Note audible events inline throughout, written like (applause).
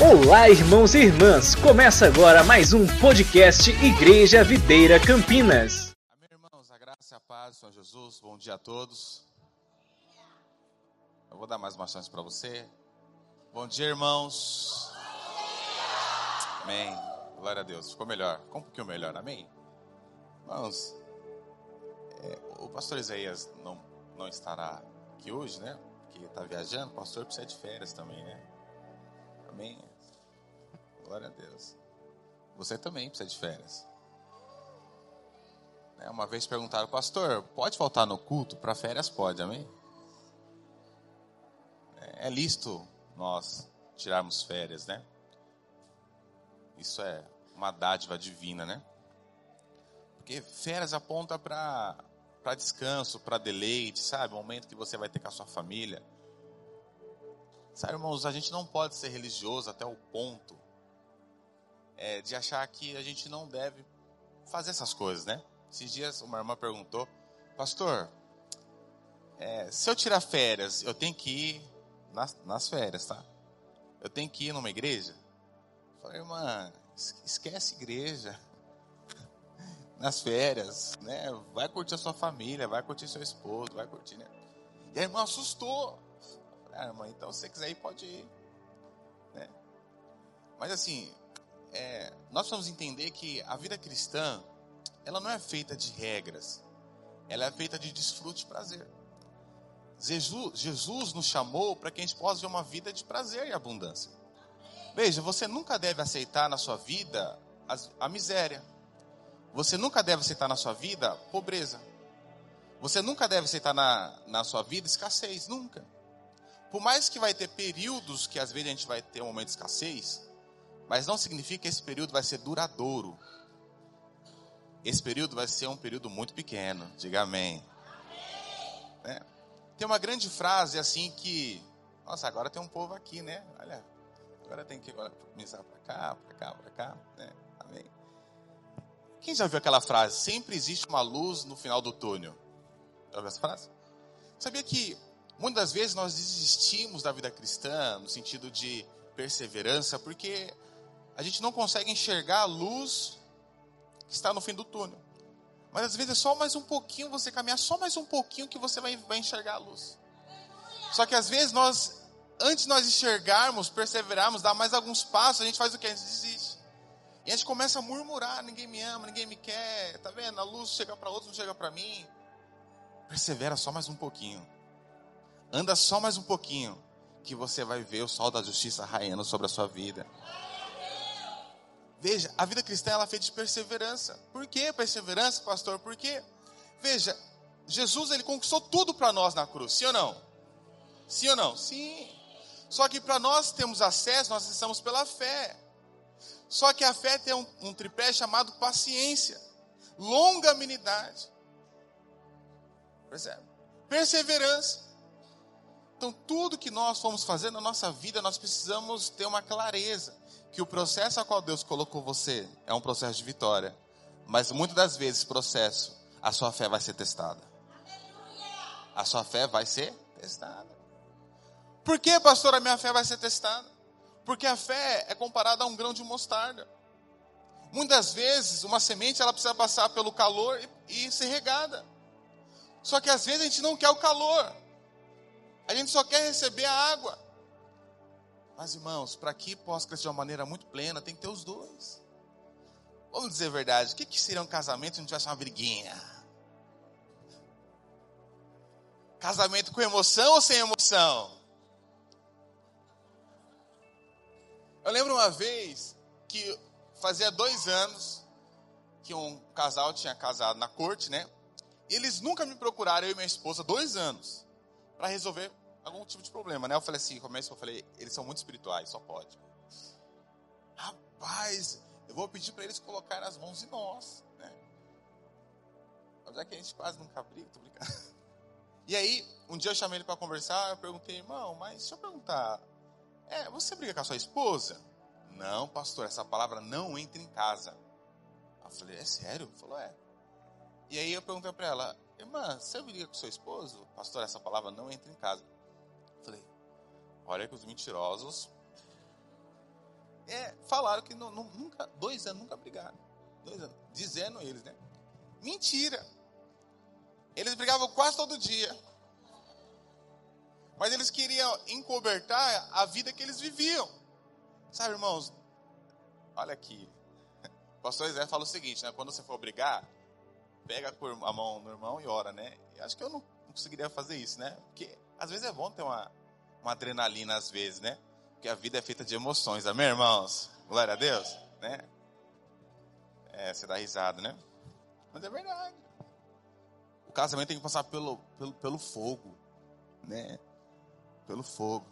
Olá, irmãos e irmãs! Começa agora mais um podcast Igreja Videira Campinas. Amém, irmãos, a graça e a paz do Senhor Jesus, bom dia a todos. Eu vou dar mais uma chance para você. Bom dia, irmãos. Amém. Glória a Deus. Ficou melhor. Ficou um pouquinho melhor, amém? Irmãos, é, o pastor Isaías não, não estará aqui hoje, né? Porque está viajando. O pastor precisa de férias também, né? Amém. Glória a Deus. Você também precisa de férias. Né, uma vez perguntaram, pastor, pode faltar no culto? Para férias pode, amém? É, é lícito nós tirarmos férias, né? Isso é uma dádiva divina, né? Porque férias aponta para descanso, para deleite, sabe? Um momento que você vai ter com a sua família. Sabe, irmãos, a gente não pode ser religioso até o ponto é, de achar que a gente não deve fazer essas coisas, né? Esses dias uma irmã perguntou, pastor, é, se eu tirar férias, eu tenho que ir nas, nas férias, tá? Eu tenho que ir numa igreja? Eu falei, irmã, esquece igreja. (laughs) Nas férias, né? Vai curtir a sua família, vai curtir seu esposo, vai curtir, né? E a irmã assustou. Ah, então se você quiser ir, pode ir. Né? Mas assim, é, nós precisamos entender que a vida cristã, ela não é feita de regras, ela é feita de desfrute e prazer. Jesus, Jesus nos chamou para que a gente possa ver uma vida de prazer e abundância. Veja, você nunca deve aceitar na sua vida a, a miséria. Você nunca deve aceitar na sua vida pobreza. Você nunca deve aceitar na, na sua vida escassez, nunca. Por mais que vai ter períodos que às vezes a gente vai ter um momento de escassez, mas não significa que esse período vai ser duradouro. Esse período vai ser um período muito pequeno. Diga amém. amém. É. Tem uma grande frase assim que. Nossa, agora tem um povo aqui, né? Olha, agora tem que começar para cá, para cá, para cá. Né? Amém. Quem já viu aquela frase? Sempre existe uma luz no final do túnel. Já ouviu essa frase? Sabia que muitas vezes nós desistimos da vida cristã no sentido de perseverança porque a gente não consegue enxergar a luz que está no fim do túnel. Mas às vezes é só mais um pouquinho você caminhar, só mais um pouquinho que você vai, vai enxergar a luz. Só que às vezes nós, antes de nós enxergarmos, perseverarmos, dar mais alguns passos, a gente faz o que? A gente desiste. E a gente começa a murmurar: ninguém me ama, ninguém me quer, tá vendo? A luz chega para outros, não chega para mim. Persevera só mais um pouquinho. Anda só mais um pouquinho, que você vai ver o sol da justiça raiando sobre a sua vida. Veja, a vida cristã ela é feita de perseverança. Por que perseverança, pastor? Porque, veja, Jesus ele conquistou tudo para nós na cruz, sim ou não? Sim ou não? Sim. Só que para nós termos acesso, nós acessamos pela fé. Só que a fé tem um, um tripé chamado paciência, longanimidade, percebe? Perseverança. Então, tudo que nós fomos fazer na nossa vida, nós precisamos ter uma clareza que o processo a qual Deus colocou você é um processo de vitória. Mas muitas das vezes, processo, a sua fé vai ser testada. A sua fé vai ser testada. Por que, pastor, a minha fé vai ser testada? Porque a fé é comparada a um grão de mostarda. Muitas vezes, uma semente ela precisa passar pelo calor e, e ser regada. Só que às vezes a gente não quer o calor. A gente só quer receber a água. Mas, irmãos, para que possa crescer de uma maneira muito plena, tem que ter os dois. Vamos dizer a verdade, o que, que seria um casamento se não tivesse uma briguinha? Casamento com emoção ou sem emoção? Eu lembro uma vez que fazia dois anos que um casal tinha casado na corte, né? E eles nunca me procuraram, eu e minha esposa, dois anos, para resolver algum tipo de problema, né? Eu falei assim, começo, eu falei, eles são muito espirituais, só pode. Rapaz, eu vou pedir para eles colocarem as mãos em nós, né? Já que a gente quase nunca briga, tô brincando. E aí, um dia eu chamei ele para conversar, eu perguntei, irmão, mas deixa eu perguntar, é, você briga com a sua esposa? Não, pastor, essa palavra não entra em casa. Eu falei, é sério? Ele falou, é. E aí eu perguntei para ela, irmã, você briga com seu esposo? Pastor, essa palavra não entra em casa. Falei, olha que os mentirosos É, falaram que não, não, nunca, dois anos nunca brigaram. Dois anos. Dizendo eles, né? Mentira. Eles brigavam quase todo dia. Mas eles queriam encobertar a vida que eles viviam. Sabe, irmãos? Olha aqui. O (laughs) pastor Zé fala o seguinte, né? Quando você for brigar, pega a mão no irmão e ora, né? Eu acho que eu não conseguiria fazer isso, né? Porque às vezes é bom ter uma, uma adrenalina, às vezes, né? Porque a vida é feita de emoções, amém, irmãos? Glória a Deus, né? É, você dá risada, né? Mas é verdade. O casamento tem que passar pelo, pelo, pelo fogo, né? Pelo fogo.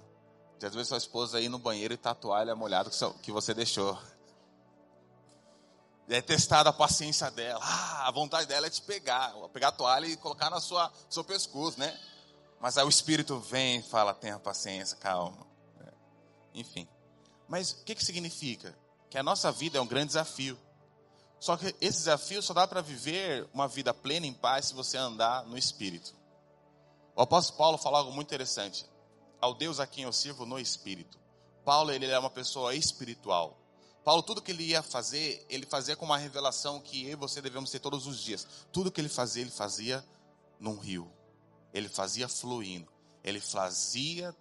Já às vezes sua esposa ir no banheiro e tá a toalha molhada que você deixou. E é testada a paciência dela. Ah, a vontade dela é te pegar, pegar a toalha e colocar na sua seu pescoço, né? Mas aí o Espírito vem e fala: tenha paciência, calma. É. Enfim. Mas o que, que significa? Que a nossa vida é um grande desafio. Só que esse desafio só dá para viver uma vida plena em paz se você andar no Espírito. O apóstolo Paulo falou algo muito interessante. Ao Deus a quem eu sirvo no Espírito. Paulo, ele é uma pessoa espiritual. Paulo, tudo que ele ia fazer, ele fazia com uma revelação que eu e você devemos ter todos os dias. Tudo que ele fazia, ele fazia num rio. Ele fazia fluindo. Ele fazia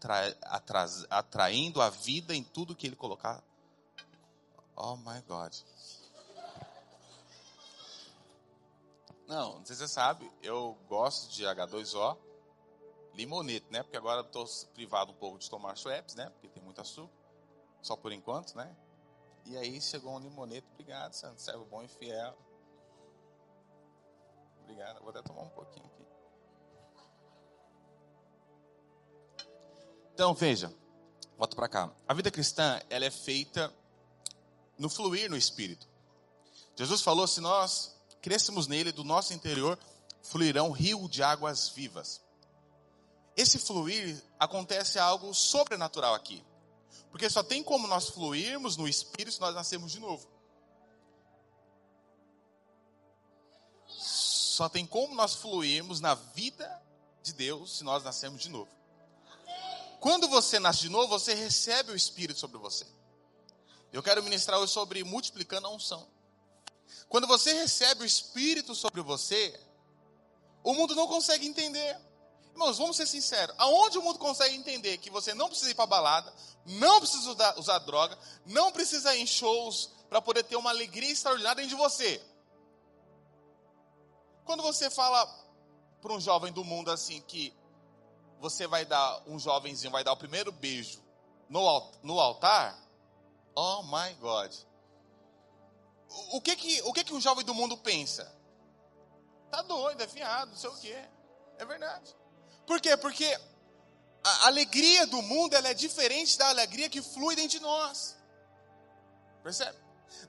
atraindo a vida em tudo que ele colocar. Oh my God. Não, não sei se você sabe, eu gosto de H2O, limonete, né? Porque agora estou privado um pouco de tomar Schweppes, né? Porque tem muito açúcar, só por enquanto, né? E aí chegou um limonete, obrigado, Santo, servo bom e fiel. Obrigado, vou até tomar um pouquinho Então, veja, volta para cá. A vida cristã, ela é feita no fluir no Espírito. Jesus falou, se nós crescemos nele, do nosso interior fluirão rio de águas vivas. Esse fluir acontece algo sobrenatural aqui. Porque só tem como nós fluirmos no Espírito se nós nascermos de novo. Só tem como nós fluirmos na vida de Deus se nós nascermos de novo. Quando você nasce de novo, você recebe o Espírito sobre você. Eu quero ministrar hoje sobre multiplicando a unção. Quando você recebe o Espírito sobre você, o mundo não consegue entender. Irmãos, vamos ser sinceros. Aonde o mundo consegue entender que você não precisa ir para balada, não precisa usar, usar droga, não precisa ir em shows para poder ter uma alegria extraordinária dentro de você? Quando você fala para um jovem do mundo assim que você vai dar, um jovenzinho vai dar o primeiro beijo no, no altar, oh my God. O que que, o que que um jovem do mundo pensa? Tá doido, é fiado, não sei o quê. É verdade. Por quê? Porque a alegria do mundo ela é diferente da alegria que flui dentro de nós. Percebe?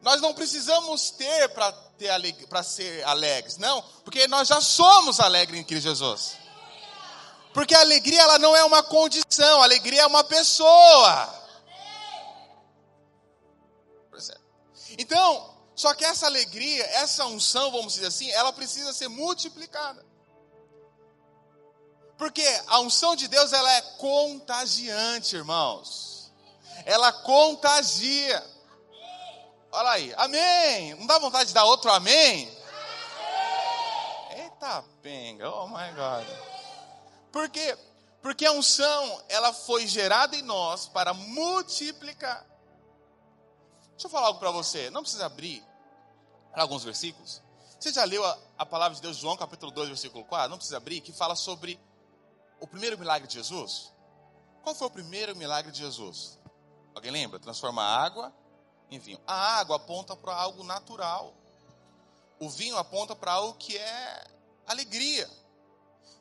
Nós não precisamos ter para ter para ser alegres, não, porque nós já somos alegres em Cristo Jesus. Porque a alegria ela não é uma condição, a alegria é uma pessoa. Percebe? Então, só que essa alegria, essa unção, vamos dizer assim, ela precisa ser multiplicada. Porque a unção de Deus ela é contagiante, irmãos. Ela contagia. Olha aí, amém. Não dá vontade de dar outro amém? Eita penga, oh my God. Por quê? Porque a unção, ela foi gerada em nós para multiplicar. Deixa eu falar algo para você. Não precisa abrir alguns versículos. Você já leu a, a palavra de Deus, João capítulo 2, versículo 4? Não precisa abrir, que fala sobre o primeiro milagre de Jesus? Qual foi o primeiro milagre de Jesus? Alguém lembra? Transformar água em vinho. A água aponta para algo natural. O vinho aponta para algo que é alegria.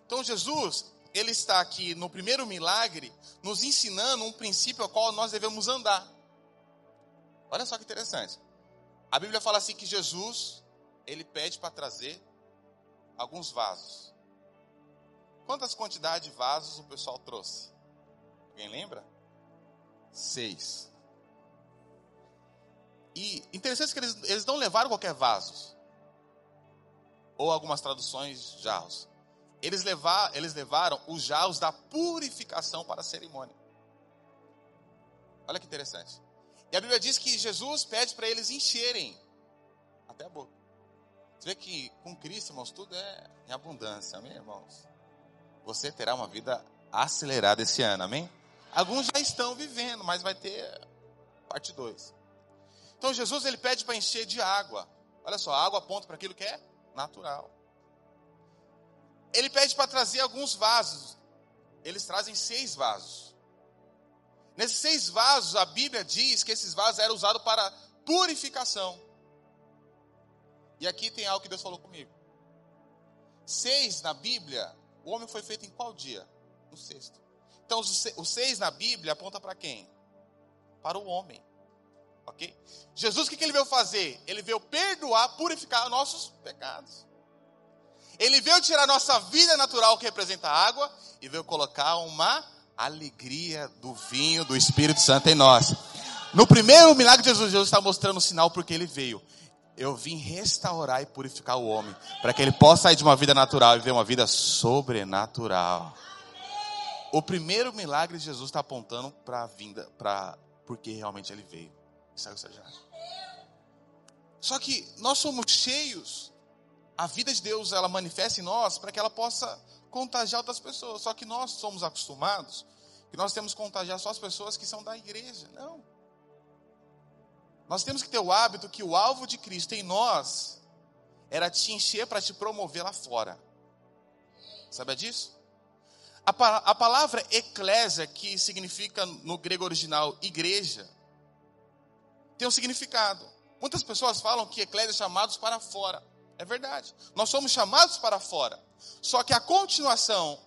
Então Jesus, ele está aqui no primeiro milagre, nos ensinando um princípio ao qual nós devemos andar. Olha só que interessante. A Bíblia fala assim que Jesus, ele pede para trazer alguns vasos. Quantas quantidades de vasos o pessoal trouxe? Alguém lembra? Seis. E interessante que eles, eles não levaram qualquer vasos. Ou algumas traduções, jarros. Eles, levar, eles levaram os jarros da purificação para a cerimônia. Olha que interessante. E a Bíblia diz que Jesus pede para eles encherem até a boca. Você vê que com Cristo, irmãos, tudo é em abundância, amém, irmãos? Você terá uma vida acelerada esse ano, amém? Alguns já estão vivendo, mas vai ter parte 2. Então Jesus ele pede para encher de água. Olha só, a água aponta para aquilo que é natural. Ele pede para trazer alguns vasos. Eles trazem seis vasos. Nesses seis vasos, a Bíblia diz que esses vasos eram usados para purificação. E aqui tem algo que Deus falou comigo. Seis na Bíblia, o homem foi feito em qual dia? No sexto. Então, os seis na Bíblia aponta para quem? Para o homem. Ok? Jesus, o que ele veio fazer? Ele veio perdoar, purificar nossos pecados. Ele veio tirar nossa vida natural, que representa a água, e veio colocar uma alegria do vinho do Espírito Santo em nós. No primeiro milagre de Jesus, Jesus está mostrando o sinal porque ele veio. Eu vim restaurar e purificar o homem, para que ele possa sair de uma vida natural e viver uma vida sobrenatural. O primeiro milagre de Jesus está apontando para a vinda, para porque realmente ele veio. Só que nós somos cheios. A vida de Deus ela manifesta em nós para que ela possa contagiar outras pessoas. Só que nós somos acostumados que nós temos que contagiar só as pessoas que são da igreja. Não. Nós temos que ter o hábito que o alvo de Cristo em nós era te encher para te promover lá fora. Sabe disso? A, a palavra eclésia, que significa no grego original igreja, tem um significado. Muitas pessoas falam que eclésia é chamados para fora. É verdade. Nós somos chamados para fora. Só que a continuação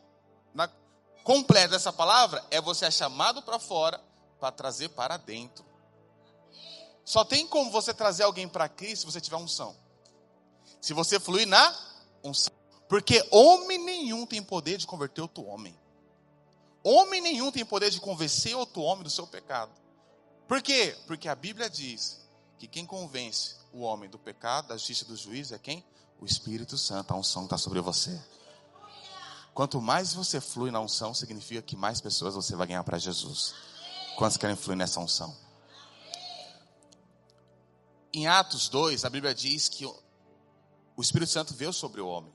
na, completa dessa palavra é você é chamado para fora para trazer para dentro. Só tem como você trazer alguém para Cristo se você tiver unção. Se você fluir na unção. Porque homem nenhum tem poder de converter outro homem. Homem nenhum tem poder de convencer outro homem do seu pecado. Por quê? Porque a Bíblia diz que quem convence o homem do pecado, da justiça do juízo é quem? O Espírito Santo, a unção está sobre você. Quanto mais você flui na unção, significa que mais pessoas você vai ganhar para Jesus. Quantos querem fluir nessa unção? Em Atos 2, a Bíblia diz que o Espírito Santo veio sobre o homem.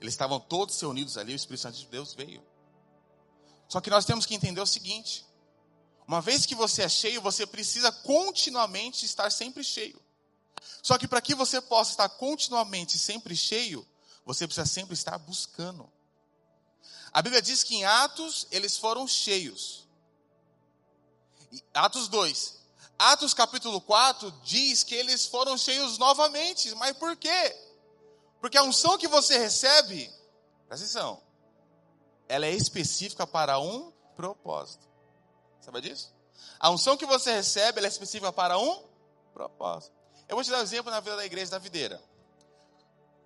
Eles estavam todos reunidos ali, o Espírito Santo de Deus veio. Só que nós temos que entender o seguinte: uma vez que você é cheio, você precisa continuamente estar sempre cheio. Só que para que você possa estar continuamente sempre cheio, você precisa sempre estar buscando. A Bíblia diz que em Atos eles foram cheios. Atos 2. Atos capítulo 4 diz que eles foram cheios novamente. Mas por quê? Porque a unção que você recebe, presta atenção, ela é específica para um propósito. Sabe disso? A unção que você recebe, ela é específica para um propósito. Eu vou te dar um exemplo na vida da igreja da videira.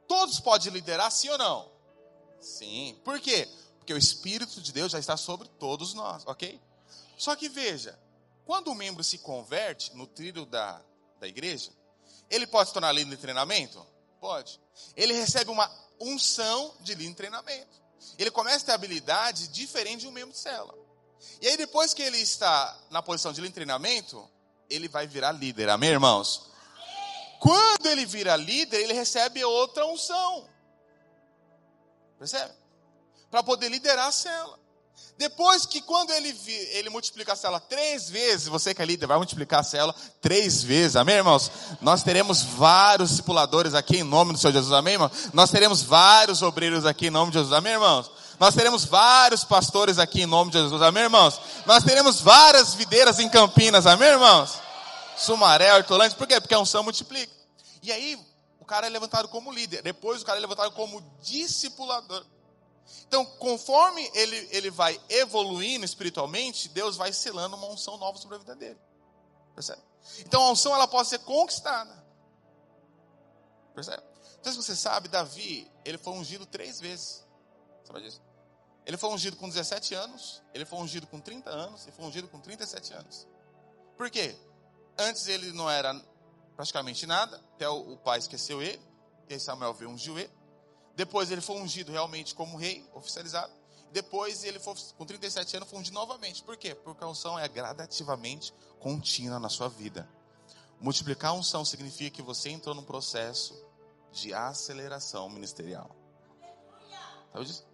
Todos podem liderar, sim ou não? Sim. Por quê? Porque o Espírito de Deus já está sobre todos nós, ok? Só que veja, quando um membro se converte no trilho da, da igreja, ele pode se tornar líder de treinamento? Pode. Ele recebe uma unção de líder de treinamento. Ele começa a ter habilidade diferente de um membro de célula. E aí, depois que ele está na posição de líder de treinamento, ele vai virar líder. Amém, irmãos? Quando ele vira líder, ele recebe outra unção. Percebe? Para poder liderar a cela. Depois que quando ele, ele multiplica a cela três vezes, você que é líder vai multiplicar a cela três vezes, amém, irmãos? Nós teremos vários discipuladores aqui em nome do Senhor Jesus, amém, irmãos? Nós teremos vários obreiros aqui em nome de Jesus, amém, irmãos? Nós teremos vários pastores aqui em nome de Jesus, amém, irmãos? Nós teremos várias videiras em Campinas, amém, irmãos? Sumaré, Hortolândia, por quê? Porque a unção multiplica. E aí, o cara é levantado como líder, depois o cara é levantado como discipulador. Então, conforme ele, ele vai evoluindo espiritualmente, Deus vai selando uma unção nova sobre a vida dele. Percebe? Então, a unção ela pode ser conquistada. Percebe? Então, se você sabe, Davi, ele foi ungido três vezes. Sabe disso? Ele foi ungido com 17 anos, ele foi ungido com 30 anos e foi ungido com 37 anos. Por quê? Antes ele não era praticamente nada, até o, pai esqueceu ele, e Samuel veio ungiu ele. Depois ele foi ungido realmente como rei, oficializado. depois ele for, com 37 anos, fundir novamente. Por quê? Porque a unção é gradativamente contínua na sua vida. Multiplicar a unção significa que você entrou num processo de aceleração ministerial. Sabe disso?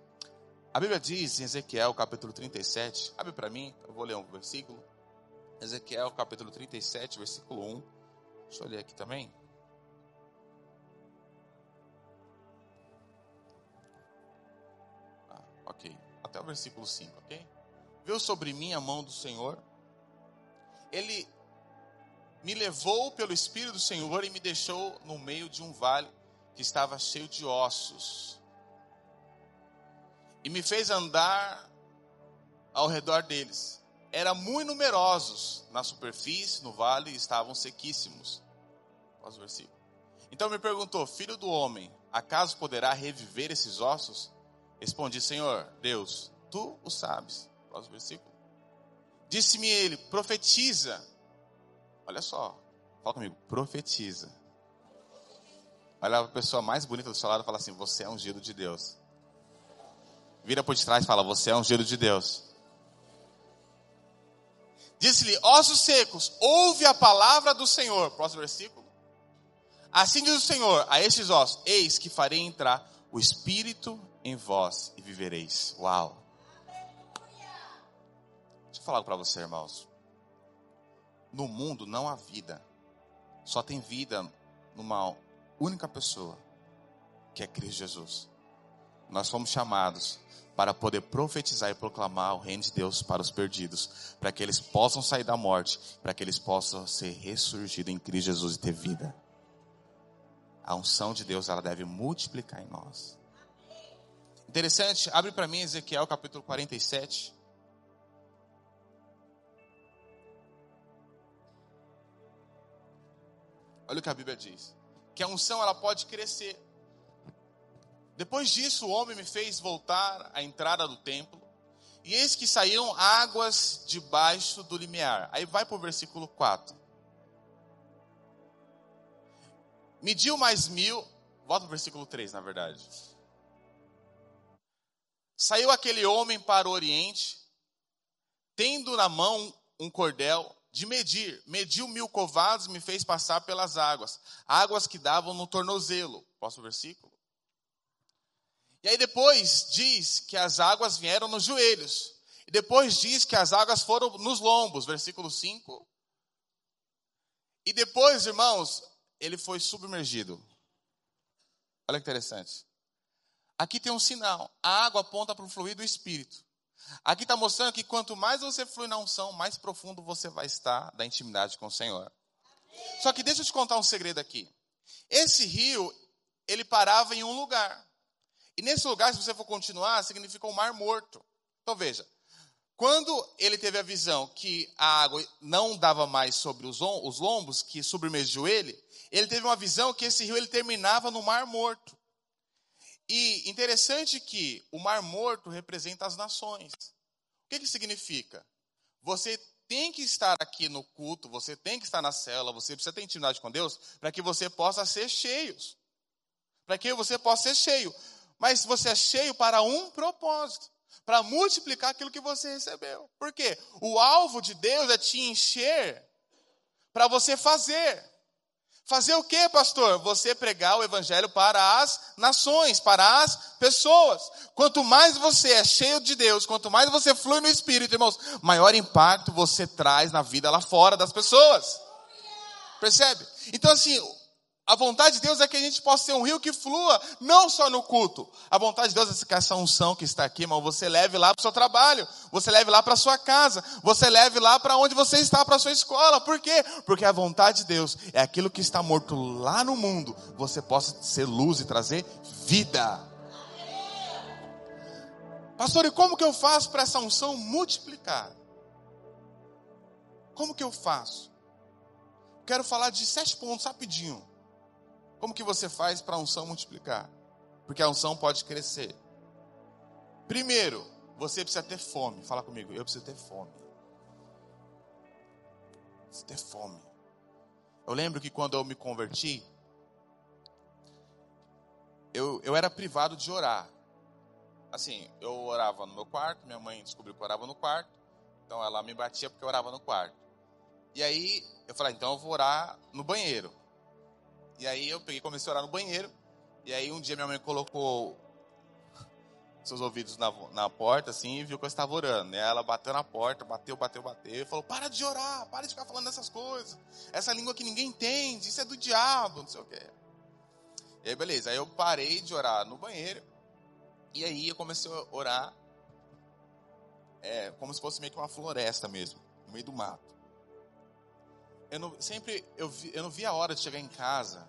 A Bíblia diz em Ezequiel capítulo 37, abre para mim, eu vou ler um versículo. Ezequiel capítulo 37, versículo 1. Deixa eu ler aqui também. Ah, ok. Até o versículo 5, ok? Viu sobre mim a mão do Senhor. Ele me levou pelo Espírito do Senhor e me deixou no meio de um vale que estava cheio de ossos e me fez andar ao redor deles. Eram muito numerosos na superfície, no vale, estavam sequíssimos. Quase o versículo. Então me perguntou, filho do homem, acaso poderá reviver esses ossos? Respondi, Senhor, Deus, tu o sabes. Próximo versículo. Disse-me ele, profetiza. Olha só, fala comigo, profetiza. Olha a pessoa mais bonita do seu lado e fala assim: Você é ungido de Deus. Vira por trás e fala: Você é um giro de Deus. Disse-lhe: Ossos secos, ouve a palavra do Senhor. Próximo versículo. Assim diz o Senhor a estes ossos: Eis que farei entrar o espírito em vós e vivereis. Uau. Deixa eu falar para você, irmãos. No mundo não há vida. Só tem vida numa única pessoa, que é Cristo Jesus. Nós fomos chamados para poder profetizar e proclamar o reino de Deus para os perdidos, para que eles possam sair da morte, para que eles possam ser ressurgidos em Cristo Jesus e ter vida. A unção de Deus ela deve multiplicar em nós. Interessante, abre para mim Ezequiel capítulo 47. Olha o que a Bíblia diz. Que a unção ela pode crescer depois disso, o homem me fez voltar à entrada do templo, e eis que saíram águas debaixo do limiar. Aí vai para o versículo 4. Mediu mais mil, volta para o versículo 3, na verdade. Saiu aquele homem para o oriente, tendo na mão um cordel de medir. Mediu mil covados e me fez passar pelas águas, águas que davam no tornozelo. Posso o versículo? E aí depois diz que as águas vieram nos joelhos. E depois diz que as águas foram nos lombos, versículo 5. E depois, irmãos, ele foi submergido. Olha que interessante. Aqui tem um sinal. A água aponta para o fluir do Espírito. Aqui está mostrando que quanto mais você flui na unção, mais profundo você vai estar da intimidade com o Senhor. Só que deixa eu te contar um segredo aqui. Esse rio, ele parava em um lugar. E nesse lugar, se você for continuar, significa um mar morto. Então veja, quando ele teve a visão que a água não dava mais sobre os, os lombos, que submergiu ele, ele teve uma visão que esse rio ele terminava no mar morto. E interessante que o mar morto representa as nações. O que, que significa? Você tem que estar aqui no culto, você tem que estar na cela, você precisa ter intimidade com Deus para que você possa ser cheios. Para que você possa ser cheio mas você é cheio para um propósito para multiplicar aquilo que você recebeu. Por quê? O alvo de Deus é te encher para você fazer. Fazer o que, pastor? Você pregar o evangelho para as nações, para as pessoas. Quanto mais você é cheio de Deus, quanto mais você flui no Espírito, irmãos, maior impacto você traz na vida lá fora das pessoas. Percebe? Então, assim, a vontade de Deus é que a gente possa ser um rio que flua, não só no culto. A vontade de Deus é que essa unção que está aqui, irmão, você leve lá para o seu trabalho, você leve lá para a sua casa, você leve lá para onde você está, para a sua escola. Por quê? Porque a vontade de Deus é aquilo que está morto lá no mundo, você possa ser luz e trazer vida. Pastor, e como que eu faço para essa unção multiplicar? Como que eu faço? Quero falar de sete pontos rapidinho. Como que você faz para a unção multiplicar? Porque a unção pode crescer. Primeiro, você precisa ter fome. Fala comigo, eu preciso ter fome. Preciso ter fome. Eu lembro que quando eu me converti, eu, eu era privado de orar. assim, eu orava no meu quarto, minha mãe descobriu que eu orava no quarto, então ela me batia porque eu orava no quarto. E aí eu falei, ah, então eu vou orar no banheiro. E aí eu peguei comecei a orar no banheiro. E aí um dia minha mãe colocou seus ouvidos na, na porta, assim, e viu que eu estava orando. Né? Ela bateu na porta, bateu, bateu, bateu, e falou: Para de orar, para de ficar falando dessas coisas. Essa língua que ninguém entende, isso é do diabo, não sei o quê. E aí, beleza. Aí eu parei de orar no banheiro. E aí eu comecei a orar é, como se fosse meio que uma floresta mesmo, no meio do mato. Eu não, sempre eu, vi, eu não via a hora de chegar em casa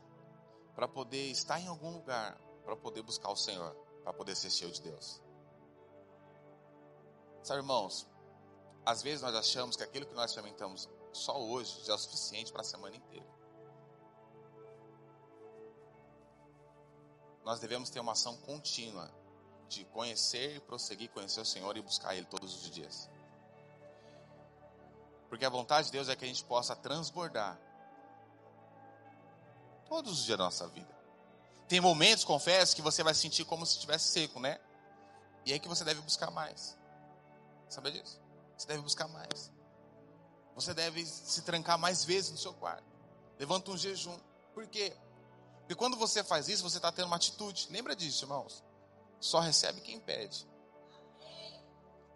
para poder estar em algum lugar, para poder buscar o Senhor, para poder ser cheio de Deus. Sabe, irmãos, às vezes nós achamos que aquilo que nós experimentamos só hoje já é o suficiente para a semana inteira. Nós devemos ter uma ação contínua de conhecer e prosseguir, conhecer o Senhor e buscar Ele todos os dias. Porque a vontade de Deus é que a gente possa transbordar todos os dias da nossa vida. Tem momentos, confesso, que você vai sentir como se estivesse seco, né? E é que você deve buscar mais. Sabe disso? Você deve buscar mais. Você deve se trancar mais vezes no seu quarto. Levanta um jejum. Por quê? Porque quando você faz isso, você está tendo uma atitude. Lembra disso, irmãos? Só recebe quem pede.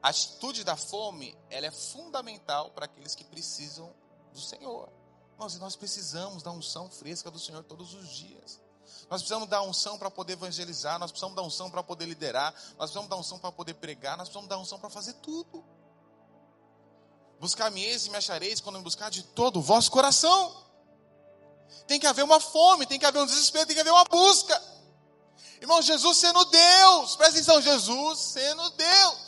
A atitude da fome, ela é fundamental para aqueles que precisam do Senhor. Irmãos, nós precisamos da unção fresca do Senhor todos os dias. Nós precisamos da unção para poder evangelizar, nós precisamos da unção para poder liderar, nós precisamos da unção para poder pregar, nós precisamos da unção para fazer tudo. Buscar-me e me achareis quando me buscar de todo o vosso coração. Tem que haver uma fome, tem que haver um desespero, tem que haver uma busca. Irmão, Jesus sendo Deus, presta atenção, Jesus sendo Deus.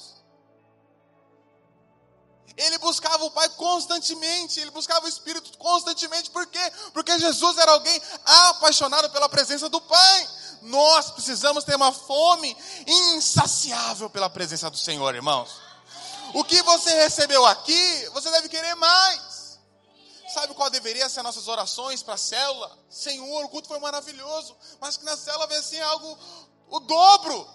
Ele buscava o Pai constantemente, ele buscava o Espírito constantemente, por quê? Porque Jesus era alguém apaixonado pela presença do Pai. Nós precisamos ter uma fome insaciável pela presença do Senhor, irmãos. O que você recebeu aqui, você deve querer mais. Sabe qual deveria ser nossas orações para a célula? Senhor, o culto foi maravilhoso, mas que na célula venha assim algo o dobro.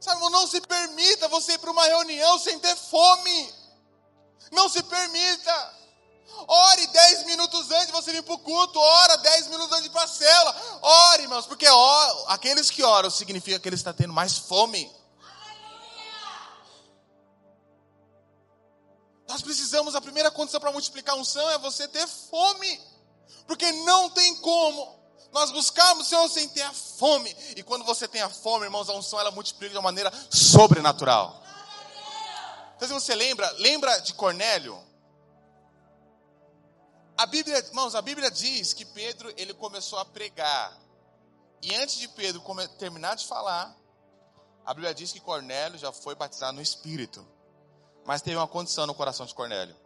Sabe, não se permita você ir para uma reunião sem ter fome. Não se permita. Ore 10 minutos antes de você vir para o culto. Ora 10 minutos antes para a cela. Ore, irmãos, porque ó, aqueles que oram significa que eles estão tendo mais fome. Nós precisamos, a primeira condição para multiplicar a unção é você ter fome. Porque não tem como nós buscamos o Senhor sem ter a fome. E quando você tem a fome, irmãos, a unção ela multiplica de uma maneira sobrenatural. Então, se você lembra, lembra de Cornélio? A Bíblia, irmãos, a Bíblia diz que Pedro ele começou a pregar. E antes de Pedro terminar de falar, a Bíblia diz que Cornélio já foi batizado no Espírito. Mas teve uma condição no coração de Cornélio.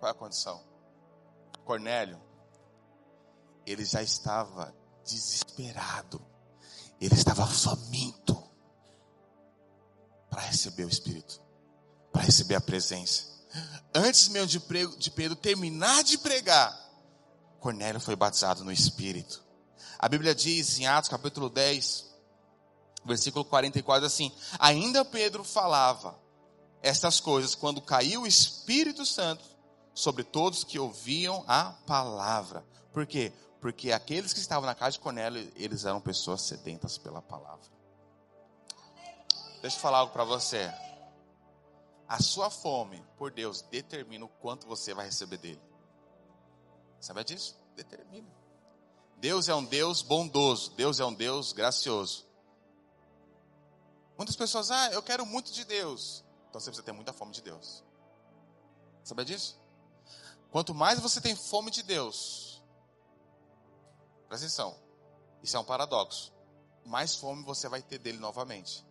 Qual é a condição? Cornélio, ele já estava desesperado, ele estava faminto para receber o Espírito, para receber a presença. Antes mesmo de, de Pedro terminar de pregar, Cornélio foi batizado no Espírito. A Bíblia diz em Atos capítulo 10, versículo 44 assim: Ainda Pedro falava estas coisas quando caiu o Espírito Santo sobre todos que ouviam a palavra. Por quê? Porque aqueles que estavam na casa de Cornélio, eles eram pessoas sedentas pela palavra. Deixa eu falar algo para você. A sua fome por Deus determina o quanto você vai receber dele. Sabe disso? Determina. Deus é um Deus bondoso, Deus é um Deus gracioso. Muitas pessoas, ah, eu quero muito de Deus. Então você precisa ter muita fome de Deus. Sabe disso? Quanto mais você tem fome de Deus, Presta atenção. Isso é um paradoxo. Mais fome você vai ter dele novamente.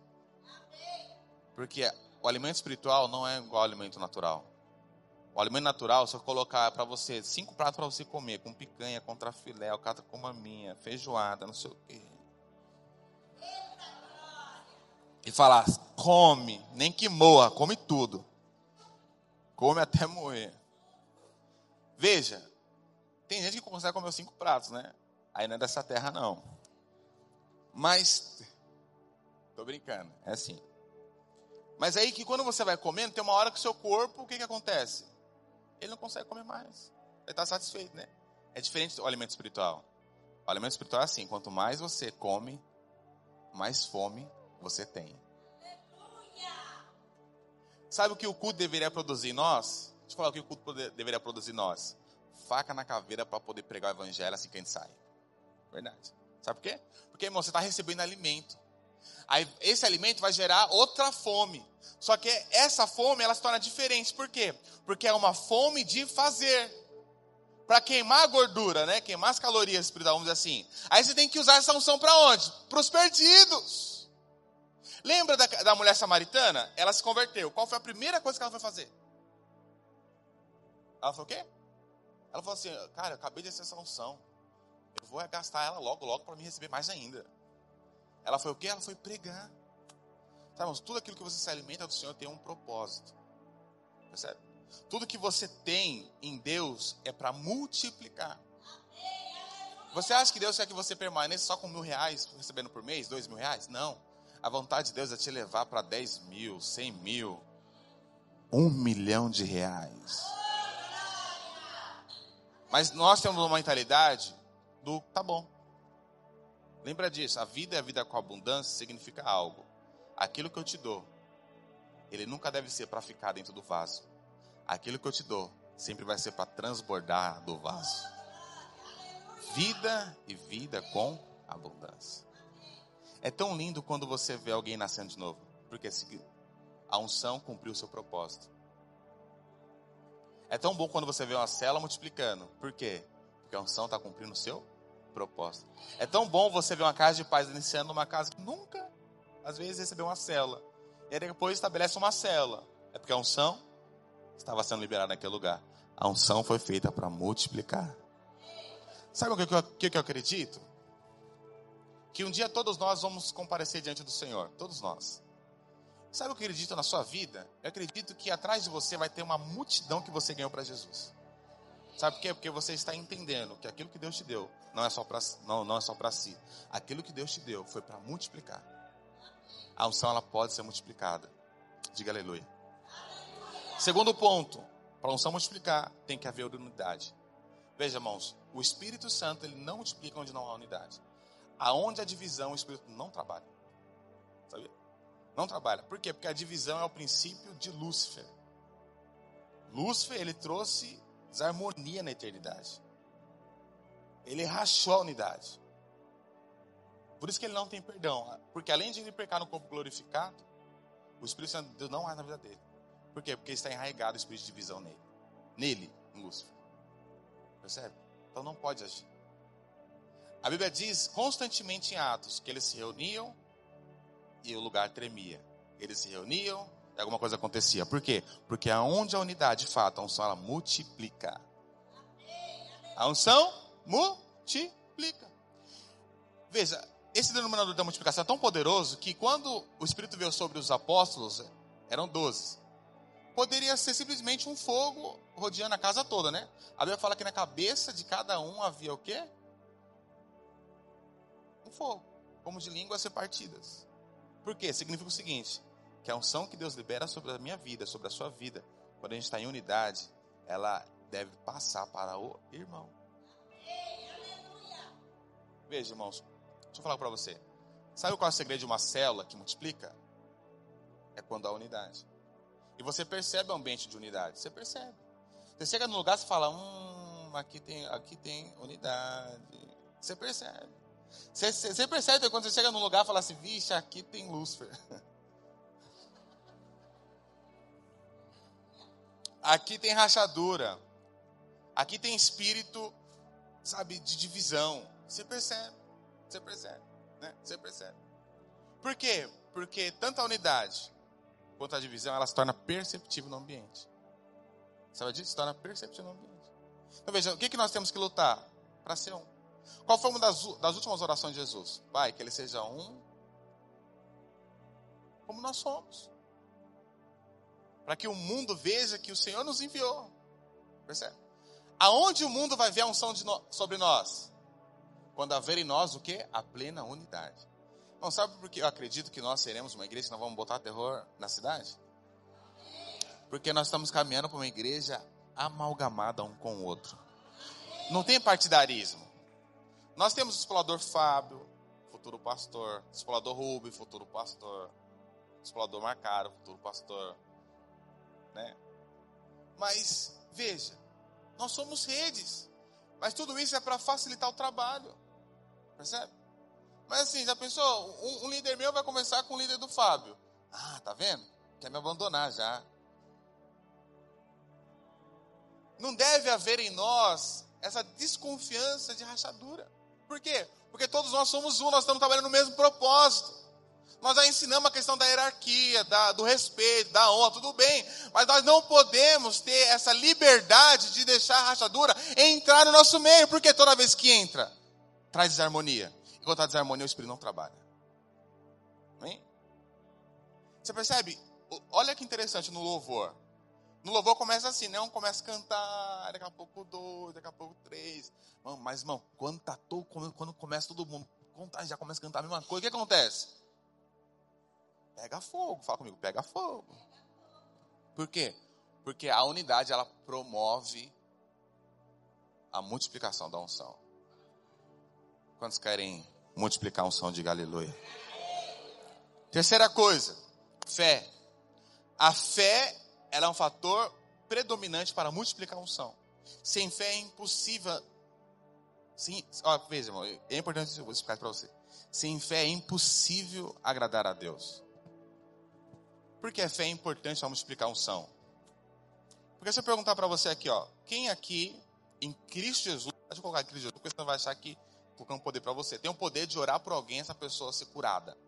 Porque o alimento espiritual não é igual ao alimento natural. O alimento natural, se eu colocar para você cinco pratos para você comer, com picanha, contra filé, alcatra com maminha, feijoada, não sei o quê. E falar, come, nem que moa, come tudo. Come até morrer. Veja, tem gente que consegue comer os cinco pratos, né? Aí não é dessa terra, não. Mas Tô brincando, é assim. Mas aí que quando você vai comendo, tem uma hora que o seu corpo, o que que acontece? Ele não consegue comer mais. Ele está satisfeito, né? É diferente do alimento espiritual. O alimento espiritual é assim: quanto mais você come, mais fome você tem. Sabe o que o culto deveria produzir em nós? Deixa eu falar o que o culto deveria produzir em nós. Faca na caveira para poder pregar o evangelho assim que a gente sai. Verdade. Sabe por quê? Porque, irmão, você está recebendo alimento. Aí, esse alimento vai gerar outra fome. Só que essa fome, ela se torna diferente. Por quê? Porque é uma fome de fazer. Para queimar a gordura, né? Queimar as calorias espirituais, vamos dizer assim. Aí você tem que usar essa unção para onde? Para os perdidos. Lembra da, da mulher samaritana? Ela se converteu. Qual foi a primeira coisa que ela foi fazer? Ela falou o quê? Ela falou assim, cara, eu acabei de receber essa unção. Eu vou gastar ela logo, logo para me receber mais ainda. Ela foi o quê? Ela foi pregar. Sabe, tudo aquilo que você se alimenta do Senhor tem um propósito. Percebe? Tudo que você tem em Deus é para multiplicar. Você acha que Deus quer que você permaneça só com mil reais recebendo por mês, dois mil reais? Não. A vontade de Deus é te levar para 10 mil, 100 mil, um milhão de reais. Mas nós temos uma mentalidade do tá bom. Lembra disso, a vida é a vida com abundância significa algo. Aquilo que eu te dou, ele nunca deve ser para ficar dentro do vaso. Aquilo que eu te dou sempre vai ser para transbordar do vaso. Vida e vida com abundância. É tão lindo quando você vê alguém nascendo de novo, porque a unção cumpriu o seu propósito. É tão bom quando você vê uma célula multiplicando, por quê? Porque a unção está cumprindo o seu propósito. É tão bom você ver uma casa de paz iniciando uma casa que nunca, às vezes, recebeu uma célula. E aí depois estabelece uma célula. É porque a unção estava sendo liberada naquele lugar. A unção foi feita para multiplicar. Sabe o que eu, que eu acredito? que um dia todos nós vamos comparecer diante do Senhor, todos nós. Sabe o que eu acredito na sua vida? Eu acredito que atrás de você vai ter uma multidão que você ganhou para Jesus. Sabe por quê? Porque você está entendendo que aquilo que Deus te deu não é só para não, não é só para si. Aquilo que Deus te deu foi para multiplicar. A unção ela pode ser multiplicada. Diga aleluia. Segundo ponto, para a unção multiplicar, tem que haver unidade. Veja, irmãos, o Espírito Santo ele não multiplica onde não há unidade. Aonde a divisão, o Espírito não trabalha. Sabia? Não trabalha. Por quê? Porque a divisão é o princípio de Lúcifer. Lúcifer, ele trouxe desarmonia na eternidade. Ele rachou a unidade. Por isso que ele não tem perdão. Porque além de ele pecar no corpo glorificado, o Espírito Santo de Deus não há na vida dele. Por quê? Porque está enraizado o espírito de divisão nele. Nele, em Lúcifer. Percebe? Então não pode agir. A Bíblia diz constantemente em Atos que eles se reuniam e o lugar tremia. Eles se reuniam alguma coisa acontecia. Por quê? Porque aonde a unidade, de fato, a unção ela multiplica. A unção multiplica. Veja, esse denominador da multiplicação é tão poderoso que quando o Espírito veio sobre os apóstolos, eram doze. Poderia ser simplesmente um fogo rodeando a casa toda, né? A Bíblia fala que na cabeça de cada um havia o quê? um fogo, como de línguas repartidas. Por quê? Significa o seguinte: que a unção que Deus libera sobre a minha vida, sobre a sua vida, quando a gente está em unidade, ela deve passar para o irmão. Veja, irmãos, deixa eu falar para você. Sabe qual é o segredo de uma célula que multiplica? É quando há unidade. E você percebe o ambiente de unidade. Você percebe. Você chega no lugar e fala, hum, aqui tem, aqui tem unidade. Você percebe. Você, você percebe quando você chega num lugar e fala assim, vixe, aqui tem Lúcifer. (laughs) Aqui tem rachadura. Aqui tem espírito, sabe, de divisão. Você percebe. Você percebe. Né? Você percebe. Por quê? Porque tanto a unidade quanto a divisão, ela se torna perceptível no ambiente. Sabe disso? Se torna perceptível no ambiente. Então veja, o que, que nós temos que lutar? Para ser um. Qual foi uma das, das últimas orações de Jesus? Pai, que ele seja um como nós somos. Para que o mundo veja que o Senhor nos enviou. Percebe? Aonde o mundo vai ver a unção no, sobre nós? Quando haver em nós o que? A plena unidade. Não, sabe por que eu acredito que nós seremos uma igreja que nós vamos botar terror na cidade? Porque nós estamos caminhando para uma igreja amalgamada um com o outro. Não tem partidarismo. Nós temos o explorador Fábio, futuro pastor, explorador Rubem, futuro pastor, explorador Marcaro, futuro pastor, né? Mas veja, nós somos redes. Mas tudo isso é para facilitar o trabalho. Percebe? Mas assim, já pensou? Um, um, líder meu vai começar com o líder do Fábio. Ah, tá vendo? Quer me abandonar já. Não deve haver em nós essa desconfiança de rachadura. Por quê? Porque todos nós somos um, nós estamos trabalhando no mesmo propósito. Nós já ensinamos a questão da hierarquia, da, do respeito, da honra, tudo bem. Mas nós não podemos ter essa liberdade de deixar a rachadura entrar no nosso meio. Porque toda vez que entra, traz desarmonia. Enquanto a desarmonia, o Espírito não trabalha. Amém? Você percebe? Olha que interessante no louvor. No louvor começa assim, né? Um começa a cantar, daqui a pouco dois, daqui a pouco três. Mas, irmão, quando, tá todo, quando começa todo mundo, já começa a cantar a mesma coisa, o que acontece? Pega fogo, fala comigo, pega fogo. Por quê? Porque a unidade, ela promove a multiplicação da unção. Quantos querem multiplicar a unção? de aleluia. Terceira coisa, fé. A fé ela é um fator predominante para multiplicar a unção. Sem fé é impossível. Sim, ó, veja, irmão, é importante eu explicar para você. Sem fé é impossível agradar a Deus. Por que a fé é importante para multiplicar a unção? Porque se eu perguntar para você aqui, ó, quem aqui em Cristo Jesus, deixa eu colocar em Cristo Jesus, porque você não vai achar que colocando poder para você, tem o poder de orar por alguém, essa pessoa ser curada.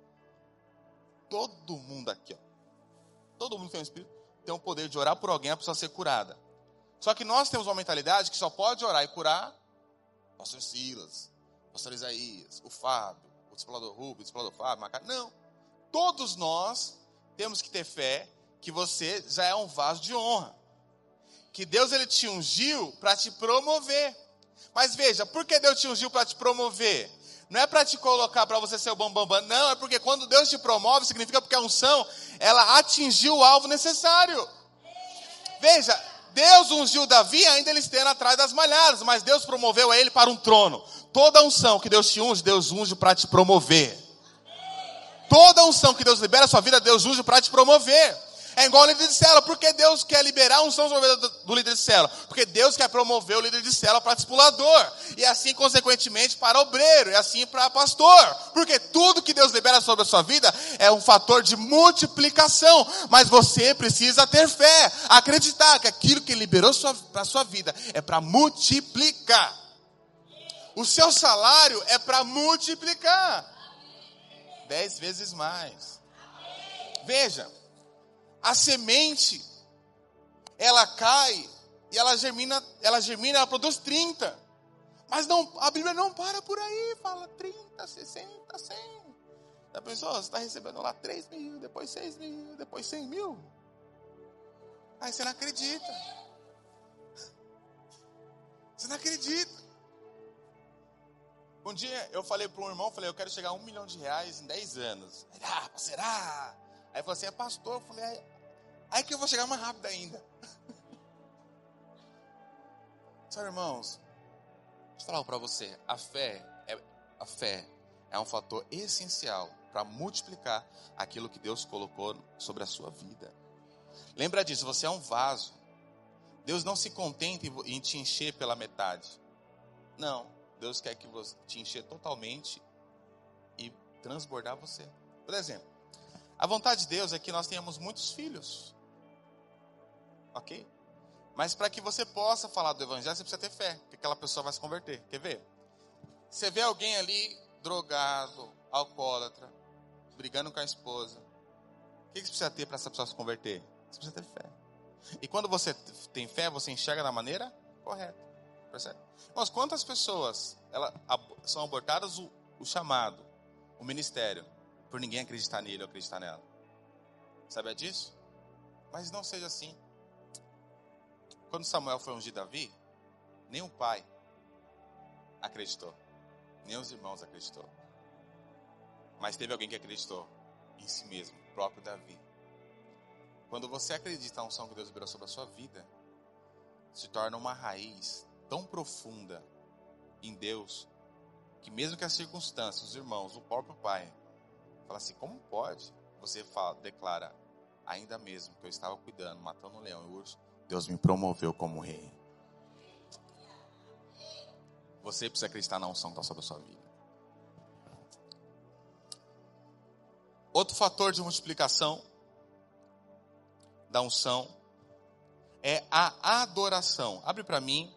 Todo mundo aqui, ó, todo mundo tem um espírito, tem o poder de orar por alguém, a pessoa ser curada. Só que nós temos uma mentalidade que só pode orar e curar pastor Silas, pastor Isaías, o Fábio, o discipulador Rubens, o discipulador Fábio, Macaco. Não. Todos nós temos que ter fé que você já é um vaso de honra. Que Deus ele te ungiu para te promover. Mas veja, por que Deus te ungiu para te promover? Não é para te colocar para você ser o bambambam, bam, bam. não, é porque quando Deus te promove, significa porque a unção, ela atingiu o alvo necessário. Veja, Deus ungiu Davi ainda ele estendo atrás das malhadas, mas Deus promoveu a ele para um trono. Toda unção que Deus te unge, Deus unge para te promover. Toda unção que Deus libera a sua vida, Deus unge para te promover. É igual o líder de célula. Por que Deus quer liberar a unção do líder de célula? Porque Deus quer promover o líder de célula para discipulador. E assim, consequentemente, para obreiro. E assim para pastor. Porque tudo que Deus libera sobre a sua vida é um fator de multiplicação. Mas você precisa ter fé. Acreditar que aquilo que liberou para a sua vida é para multiplicar. O seu salário é para multiplicar. Dez vezes mais. Veja, a semente, ela cai e ela germina, ela germina, ela produz 30. Mas não, a Bíblia não para por aí, fala 30, 60, 100. A pessoa está recebendo lá 3 mil, depois 6 mil, depois 100 mil. Aí você não acredita. Você não acredita. Um dia eu falei para um irmão, falei, eu quero chegar a um milhão de reais em 10 anos. Ele, ah, será? Aí falou assim, é pastor. Eu falei, aí que eu vou chegar mais rápido ainda. (laughs) Sabe, irmãos, deixa eu falar para você, a fé é, a fé é um fator essencial para multiplicar aquilo que Deus colocou sobre a sua vida. Lembra disso, você é um vaso. Deus não se contenta em te encher pela metade. Não, Deus quer que você te encher totalmente e transbordar você. Por exemplo, a vontade de Deus é que nós tenhamos muitos filhos. Ok? Mas para que você possa falar do Evangelho, você precisa ter fé, que aquela pessoa vai se converter. Quer ver? Você vê alguém ali drogado, alcoólatra, brigando com a esposa. O que você precisa ter para essa pessoa se converter? Você precisa ter fé. E quando você tem fé, você enxerga da maneira correta. Percebe? Mas quantas pessoas ela, são abortadas o, o chamado, o ministério, por ninguém acreditar nele ou acreditar nela. Sabia disso? Mas não seja assim. Quando Samuel foi ungir Davi, nem o pai acreditou, nem os irmãos acreditou. Mas teve alguém que acreditou em si mesmo, o próprio Davi. Quando você acredita na unção que Deus liberou sobre a sua vida, se torna uma raiz tão profunda em Deus, que mesmo que as circunstâncias, os irmãos, o próprio pai, fala assim, como pode? Você fala, declara, ainda mesmo que eu estava cuidando, matando um leão e um urso, Deus me promoveu como rei. Você precisa acreditar na unção que está sobre a sua vida. Outro fator de multiplicação da unção é a adoração. Abre para mim,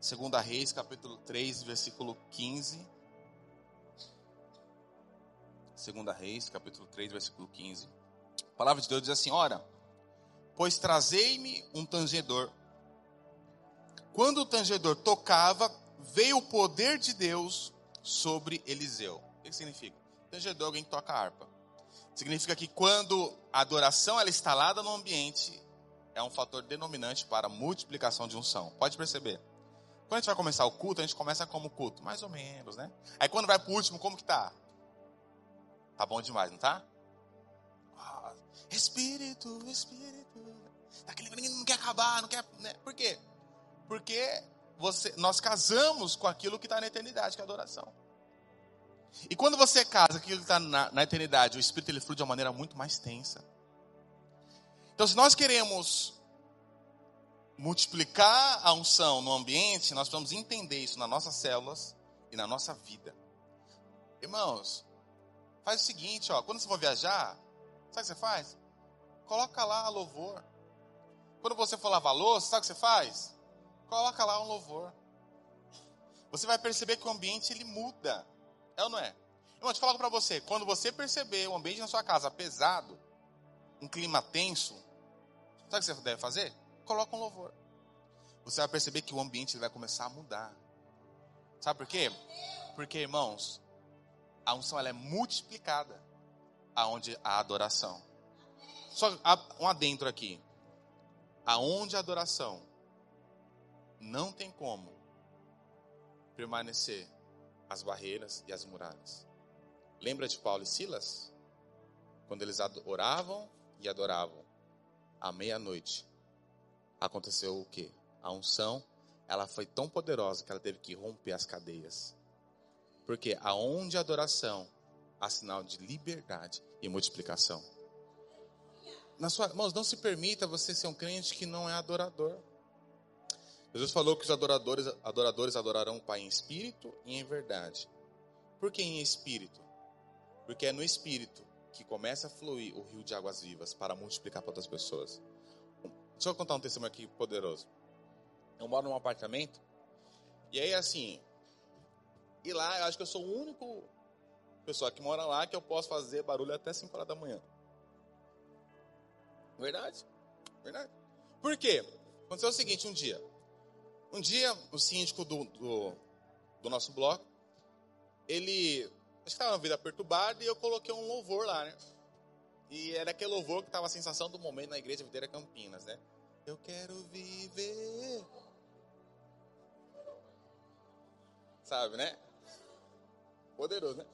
2 Reis, capítulo 3, versículo 15. 2 Reis, capítulo 3, versículo 15. A palavra de Deus diz assim: Ora, pois trazei-me um tangedor. Quando o tangedor tocava, veio o poder de Deus sobre Eliseu. O que significa? Tangedor, alguém que toca harpa. Significa que quando a adoração ela é instalada no ambiente, é um fator denominante para a multiplicação de unção. Pode perceber? Quando a gente vai começar o culto, a gente começa como culto, mais ou menos, né? Aí quando vai pro último, como que tá? Tá bom demais, não tá? Ah, espírito, espírito. Aquele que não quer acabar, não quer. Né? Por quê? Porque você, nós casamos com aquilo que está na eternidade, que é a adoração. E quando você casa com aquilo que está na, na eternidade, o espírito ele flui de uma maneira muito mais tensa. Então, se nós queremos multiplicar a unção no ambiente, nós precisamos entender isso nas nossas células e na nossa vida. Irmãos, faz o seguinte, ó, quando você for viajar, sabe o que você faz? Coloca lá louvor. Quando você for lavar louça, sabe o que você faz? Coloca lá um louvor. Você vai perceber que o ambiente ele muda. É ou não é? Irmão, te falo para você, quando você perceber o ambiente na sua casa pesado, um clima tenso, Sabe o que você deve fazer? Coloca um louvor. Você vai perceber que o ambiente vai começar a mudar. Sabe por quê? Porque, irmãos, a unção ela é multiplicada aonde a adoração. Só um adentro aqui. Aonde a adoração não tem como permanecer as barreiras e as muralhas. Lembra de Paulo e Silas? Quando eles oravam e adoravam, à meia-noite, aconteceu o quê? A unção, ela foi tão poderosa que ela teve que romper as cadeias. Porque aonde a adoração há sinal de liberdade e multiplicação. Na sua, irmãos, não se permita você ser um crente que não é adorador. Jesus falou que os adoradores, adoradores adorarão o Pai em espírito e em verdade. Por que em espírito? Porque é no espírito que começa a fluir o rio de águas vivas para multiplicar para outras pessoas. Deixa eu contar um testemunho aqui poderoso. Eu moro num apartamento e aí assim, e lá eu acho que eu sou o único pessoa que mora lá que eu posso fazer barulho até 5 horas da manhã. Verdade? Verdade. Por quê? Aconteceu o seguinte um dia. Um dia, o síndico do, do, do nosso bloco, ele Acho que estava uma vida perturbada e eu coloquei um louvor lá, né? E era aquele louvor que estava a sensação do momento na igreja Videira Campinas, né? Eu quero viver. Sabe, né? Poderoso, né?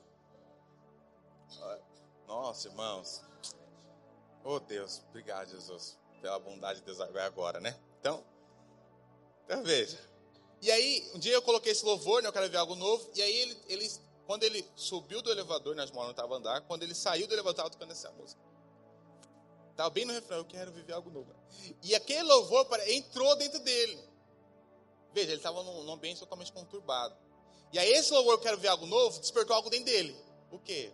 Nossa, irmãos. Oh, Deus. Obrigado, Jesus. Pela bondade de Deus agora, né? Então, então veja. E aí, um dia eu coloquei esse louvor, né? Eu quero ver algo novo. E aí ele, ele quando ele subiu do elevador, nós moramos estava andar, quando ele saiu do elevador, estava tocando essa música. Estava bem no refrão, eu quero viver algo novo. E aquele louvor entrou dentro dele. Veja, ele estava num, ambiente totalmente conturbado. E aí esse louvor, eu quero ver algo novo, despertou algo dentro dele. O quê?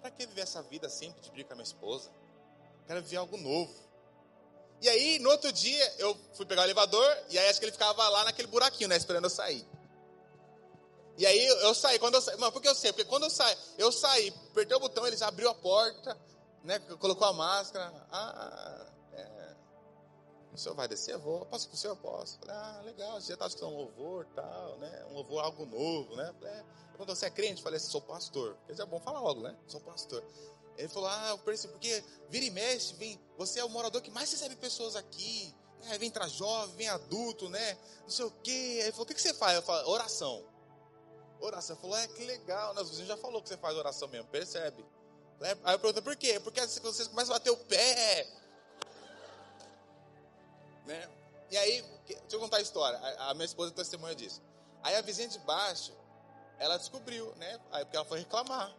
Para que viver essa vida sempre de briga com a minha esposa? Quero viver algo novo. E aí, no outro dia, eu fui pegar o elevador, e aí acho que ele ficava lá naquele buraquinho, né, esperando eu sair. E aí eu saí, quando eu saí, mas por que eu sei? Porque quando eu saí, eu saí, apertei o botão, eles abriu a porta, né, colocou a máscara. Ah, é, o senhor vai descer? Eu vou. Posso com o senhor? Posso. Falei, ah, legal, você já está escutando um louvor tal, né? Um louvor algo novo, né? Falei, é. Quando você é crente, eu falei sou pastor. Porque é bom falar logo, né? Sou pastor. Ele falou, ah, eu percebi, porque vira e mexe, vem, você é o morador que mais recebe pessoas aqui. Né? Vem entrar jovem, vem adulto, né? Não sei o quê. Ele falou, o que, que você faz? Eu falo, oração. Oração. Falou, é que legal. Nós vizinhos já falou que você faz oração mesmo, percebe? Aí eu perguntei, por quê? Porque vocês começam a bater o pé. Né? E aí, deixa eu contar a história. A, minha esposa testemunha disso. Aí a vizinha de baixo, ela descobriu, né? Aí porque ela foi reclamar.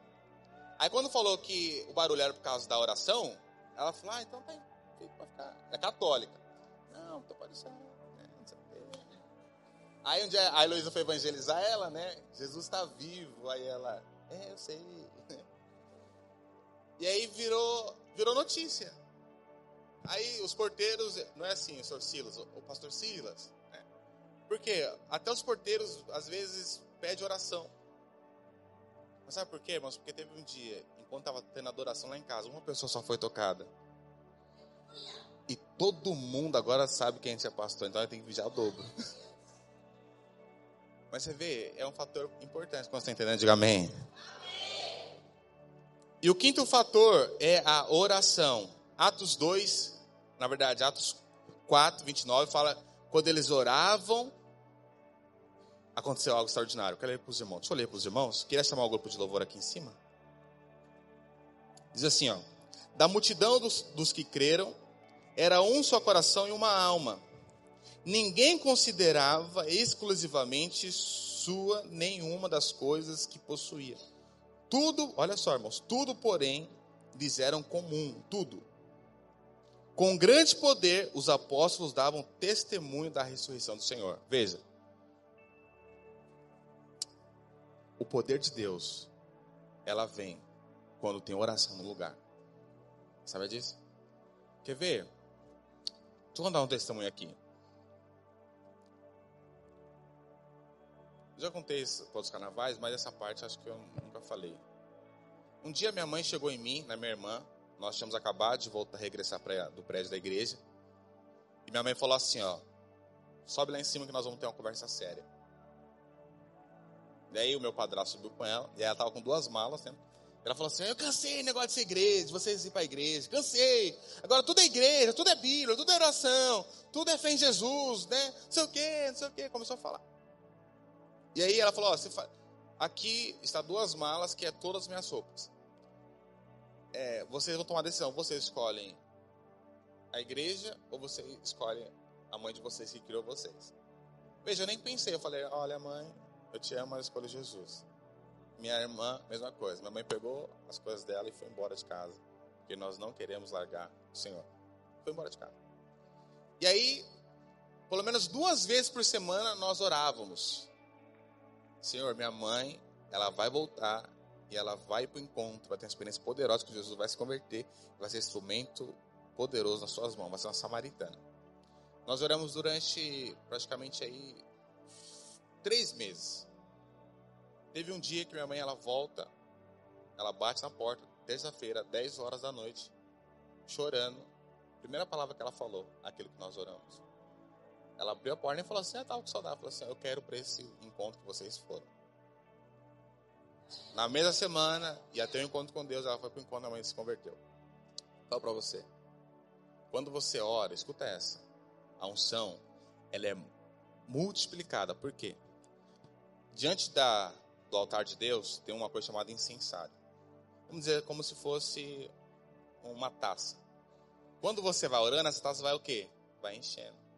Aí quando falou que o barulho era por causa da oração, ela falou, ah, então tem pra ficar. É católica. Não, tô parecendo. Aí um dia a Heloísa foi evangelizar ela, né? Jesus está vivo. Aí ela, é, eu sei. (laughs) E aí virou, virou notícia. Aí os porteiros, não é assim, o senhor Silas, o pastor Silas. Né? Porque até os porteiros, às vezes, pedem oração. Mas sabe por quê, irmãos? Porque teve um dia, enquanto estava tendo adoração lá em casa, uma pessoa só foi tocada. E todo mundo agora sabe que a gente é pastor, então tem que vigiar o dobro. (laughs) Mas você vê, é um fator importante quando você entendendo, diga amém. E o quinto fator é a oração. Atos 2, na verdade, Atos 4, 29, fala: quando eles oravam, aconteceu algo extraordinário. Eu quero ler para os irmãos. Deixa eu ler para os irmãos. Queria chamar o grupo de louvor aqui em cima. Diz assim: ó, da multidão dos, dos que creram, era um só coração e uma alma. Ninguém considerava exclusivamente sua nenhuma das coisas que possuía. Tudo, olha só, irmãos, tudo, porém, lhes era comum, tudo. Com grande poder, os apóstolos davam testemunho da ressurreição do Senhor. Veja. O poder de Deus, ela vem quando tem oração no lugar. Sabe disso? Quer ver? Deixa eu dar um testemunho aqui. Já contei isso para os carnavais, mas essa parte acho que eu nunca falei. Um dia minha mãe chegou em mim, na minha irmã, nós tínhamos acabado de voltar, regressar pra, do prédio da igreja. E minha mãe falou assim, ó, sobe lá em cima que nós vamos ter uma conversa séria. Daí o meu padrasto subiu com ela, e ela estava com duas malas, né? Ela falou assim, eu cansei negócio de ser igreja, vocês ir para a igreja, cansei. Agora tudo é igreja, tudo é Bíblia, tudo é oração, tudo é fé em Jesus, né? Não sei o quê, não sei o quê. Começou a falar. E aí ela falou, ó, fa... aqui está duas malas que é todas as minhas roupas é, vocês vão tomar decisão. Vocês escolhem a igreja ou vocês escolhem a mãe de vocês que criou vocês. Veja, eu nem pensei. Eu falei, olha mãe, eu te amo, mas escolho Jesus. Minha irmã, mesma coisa. Minha mãe pegou as coisas dela e foi embora de casa. Porque nós não queremos largar o Senhor. Foi embora de casa. E aí, pelo menos duas vezes por semana, nós orávamos. Senhor, minha mãe, ela vai voltar e ela vai para o encontro, vai ter uma experiência poderosa que Jesus vai se converter, vai ser instrumento poderoso nas suas mãos, vai ser uma samaritana. Nós oramos durante praticamente aí três meses. Teve um dia que minha mãe ela volta, ela bate na porta, terça-feira, 10 horas da noite, chorando. Primeira palavra que ela falou, aquilo que nós oramos. Ela abriu a porta e falou assim: Eu estava com saudade. Falou assim: Eu quero para esse encontro que vocês foram. Na mesma semana, e até o encontro com Deus, ela foi para o encontro, a mãe se converteu. Fala para você. Quando você ora, escuta essa. A unção, ela é multiplicada. Por quê? Diante da, do altar de Deus, tem uma coisa chamada incensário. Vamos dizer como se fosse uma taça. Quando você vai orando, essa taça vai o quê? Vai enchendo.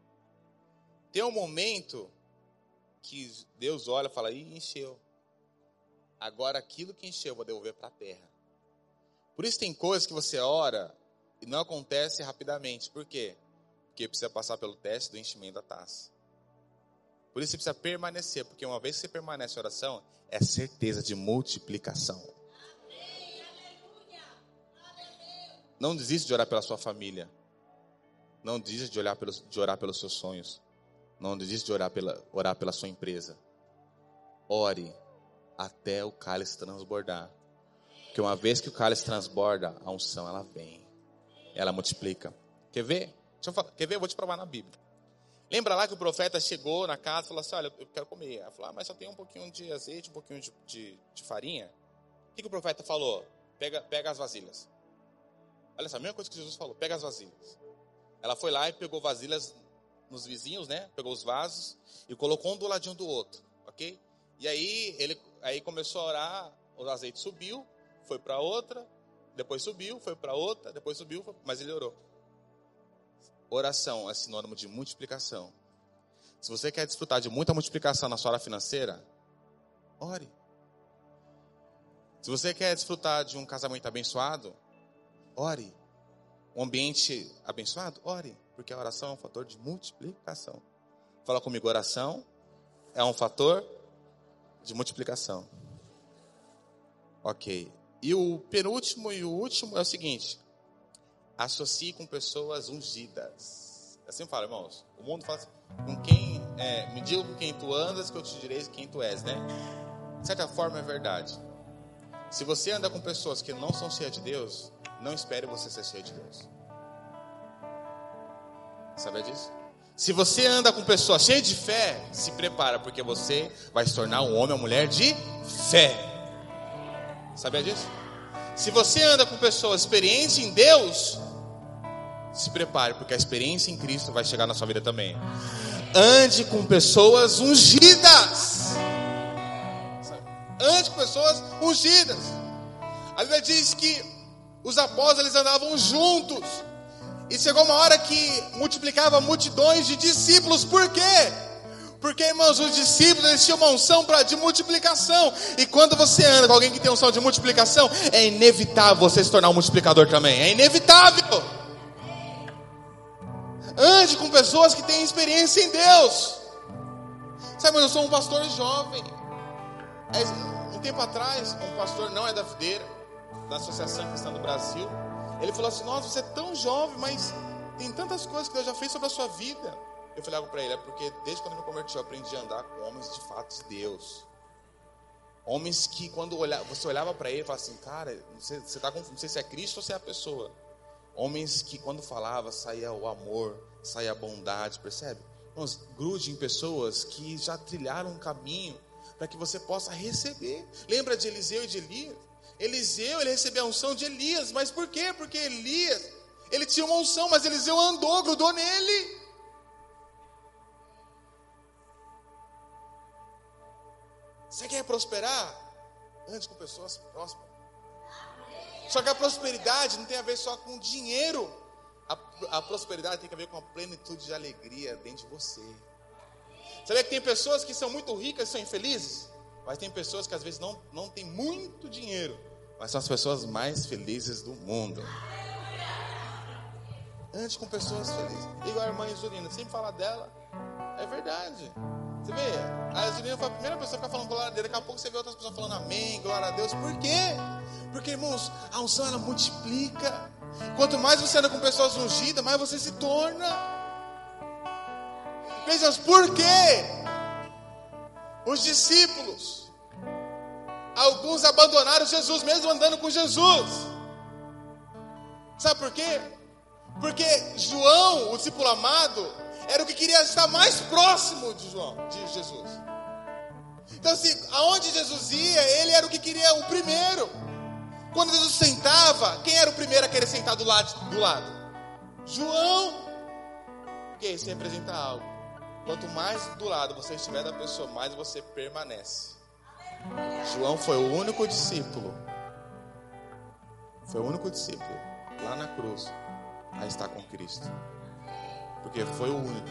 Tem um momento que Deus olha e fala, ih, encheu. Agora aquilo que encheu eu vou devolver para a terra. Por isso tem coisas que você ora e não acontece rapidamente. Por quê? Porque precisa passar pelo teste do enchimento da taça. Por isso você precisa permanecer, porque uma vez que você permanece em oração, é certeza de multiplicação. Não desista de orar pela sua família. Não desista de, orar pelos, de orar pelos seus sonhos. Não desista de orar pela, orar pela sua empresa. Ore até o cálice transbordar. Porque uma vez que o cálice transborda, a unção ela vem. Ela multiplica. Quer ver? Falar, quer ver? Eu vou te provar na Bíblia. Lembra lá que o profeta chegou na casa e falou assim: Olha, eu quero comer. Ela falou: ah, Mas só tem um pouquinho de azeite, um pouquinho de, de, de farinha. O que, que, o profeta falou? Pega, pega as vasilhas. Olha só, a mesma coisa que Jesus falou: pega as vasilhas. Ela foi lá e pegou vasilhas nos vizinhos, né? Pegou os vasos e colocou um do ladinho do outro, ok? E aí ele aí começou a orar, o azeite subiu, foi para outra, depois subiu, foi para outra, depois subiu, mas ele orou. Oração é sinônimo de multiplicação. Se você quer desfrutar de muita multiplicação na sua área financeira, ore. Se você quer desfrutar de um casamento abençoado, ore. Um ambiente abençoado, ore. Porque a oração é um fator de multiplicação. Fala comigo, oração é um fator de multiplicação. Ok. E o penúltimo e o último é o seguinte: associe com pessoas ungidas. Assim fala, irmãos. O mundo fala assim, com quem, é, me diga com quem tu andas, que eu te direi quem tu és, né? De certa forma é verdade. Se você anda com pessoas que não são cheias de Deus, não espere você ser cheio de Deus. Sabe disso? Se você anda com pessoas cheias de fé, se prepara, porque você vai se tornar um homem ou mulher de fé. Sabia disso? Se você anda com pessoas experientes em Deus, se prepare, porque a experiência em Cristo vai chegar na sua vida também. Ande com pessoas ungidas. Ande com pessoas ungidas. A Bíblia diz que os apóstolos andavam juntos. E chegou uma hora que multiplicava multidões de discípulos. Por quê? Porque, irmãos, os discípulos eles tinham uma unção pra, de multiplicação. E quando você anda com alguém que tem unção de multiplicação, é inevitável você se tornar um multiplicador também. É inevitável. Ande com pessoas que têm experiência em Deus. Sabe, eu sou um pastor jovem. É, um tempo atrás, um pastor não é da videira, da Associação Cristã do Brasil ele falou assim: Nossa, você é tão jovem, mas tem tantas coisas que Deus já fez sobre a sua vida. Eu falei para ele: É porque desde quando eu me converti, eu aprendi a andar com homens de fato de Deus. Homens que, quando olhava, você olhava para ele falava assim: Cara, você, tá com, não sei se é Cristo ou se é a pessoa. Homens que, quando falava, saía o amor, saía a bondade, percebe? Irmãos, grude em pessoas que já trilharam um caminho para que você possa receber. Lembra de Eliseu e de Elias? Eliseu, ele recebeu a unção de Elias, mas por quê? Porque Elias, ele tinha uma unção, mas Eliseu andou, grudou nele. Você quer prosperar? Ande com pessoas prósperas. Só que a prosperidade não tem a ver só com dinheiro. A, a prosperidade tem a ver com a plenitude de alegria dentro de você. Sabe que tem pessoas que são muito ricas e são infelizes? Mas tem pessoas que às vezes não, não têm muito dinheiro, mas são as pessoas mais felizes do mundo. Antes com pessoas felizes. Igual a irmã Isolina, sempre fala dela. É verdade. Você vê, a Isolina foi a primeira pessoa que fica falando glória a Deus. Daqui a pouco você vê outras pessoas falando amém, glória a Deus. Por quê? Porque, irmãos, a unção ela multiplica. Quanto mais você anda com pessoas ungidas, mais você se torna. Veja, por quê? Os discípulos Alguns abandonaram Jesus, mesmo andando com Jesus. Sabe por quê? Porque João, o discípulo amado, era o que queria estar mais próximo de João, de Jesus. Então, assim, aonde Jesus ia, ele era o que queria o primeiro. Quando Jesus sentava, quem era o primeiro a querer sentar do lado? Do lado? João. Porque isso representa algo. Quanto mais do lado você estiver da pessoa, mais você permanece. João foi o único discípulo, foi o único discípulo lá na cruz a estar com Cristo, porque foi o único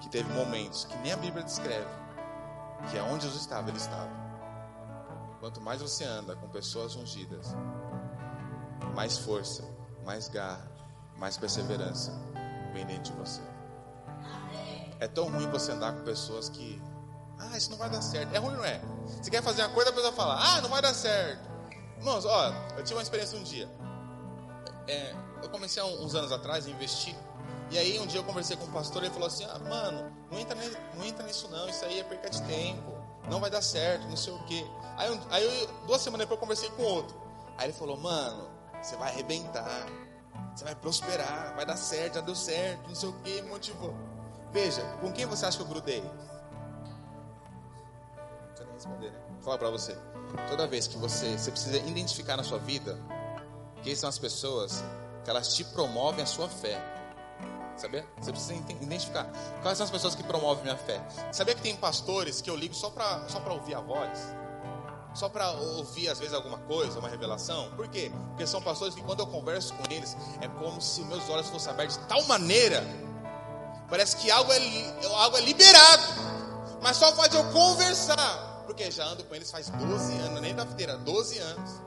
que teve momentos que nem a Bíblia descreve, que é onde Jesus estava, ele estava. Quanto mais você anda com pessoas ungidas, mais força, mais garra, mais perseverança vem dentro de você. É tão ruim você andar com pessoas que ah, isso não vai dar certo. É ruim, não é? Você quer fazer uma coisa, a pessoa fala, ah, não vai dar certo. Irmãos, ó, eu tive uma experiência um dia. É, eu comecei uns anos atrás a investir. E aí um dia eu conversei com o um pastor e ele falou assim, ah, mano, não entra, não entra nisso não, isso aí é perca de tempo, não vai dar certo, não sei o quê. Aí, aí eu, duas semanas depois eu conversei com outro. Aí ele falou, mano, você vai arrebentar, você vai prosperar, vai dar certo, já deu certo, não sei o que, me motivou. Veja, com quem você acha que eu grudei? Responder, né? Vou falar para você. Toda vez que você, você precisa identificar na sua vida quem são as pessoas que elas te promovem a sua fé. Sabia? Você precisa identificar quais são as pessoas que promovem minha fé. Sabia que tem pastores que eu ligo só para só ouvir a voz? Só para ouvir às vezes alguma coisa, uma revelação? Por quê? Porque são pastores que quando eu converso com eles, é como se meus olhos fossem abertos de tal maneira, parece que algo é, algo é liberado, mas só faz eu conversar, porque já ando com eles faz 12 anos, nem da videira, 12 anos.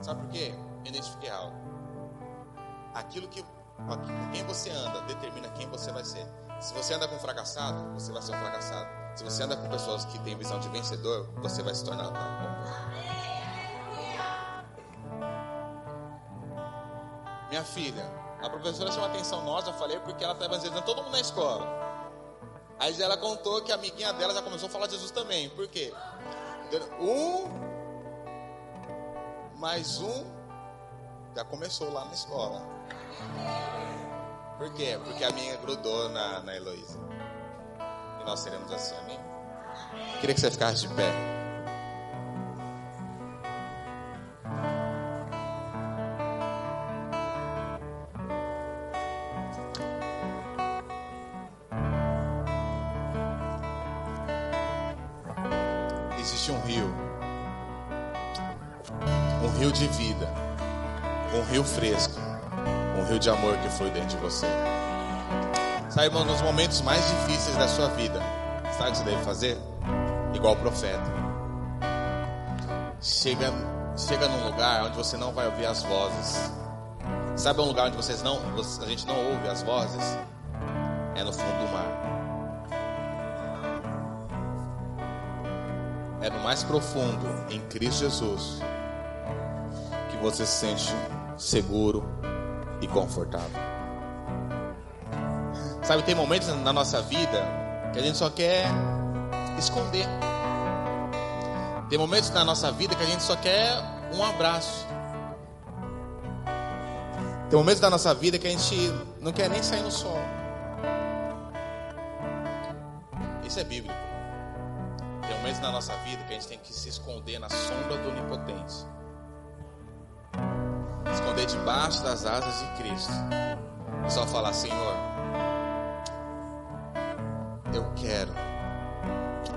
Sabe por quê? Identifiquei algo. Aquilo que com quem você anda determina quem você vai ser. Se você anda com um fracassado, você vai ser um fracassado. Se você anda com pessoas que têm visão de vencedor, você vai se tornar tal. Minha filha, a professora chamou a atenção nossa, eu falei porque ela estava evangelizando todo mundo na escola. Aí ela contou que a amiguinha dela já começou a falar de Jesus também. Por quê? Um mais um já começou lá na escola. Por quê? Porque a minha grudou na, na Heloísa. E nós seremos assim, amém? Queria que você ficasse de pé. Fresco um rio de amor que foi dentro de você. Irmão, nos momentos mais difíceis da sua vida, sabe o que você deve fazer? Igual o profeta. Chega, chega num lugar onde você não vai ouvir as vozes. Sabe um lugar onde vocês não, a gente não ouve as vozes? É no fundo do mar. É no mais profundo, em Cristo Jesus, que você se sente seguro, e confortável. Sabe, tem momentos na nossa vida que a gente só quer esconder. Tem momentos na nossa vida que a gente só quer um abraço. Tem momentos da nossa vida que a gente não quer nem sair no sol. Isso é bíblico. Tem momentos na nossa vida que a gente tem que se esconder na sombra do onipotente esconder debaixo das asas de Cristo. E só falar, Senhor, eu quero,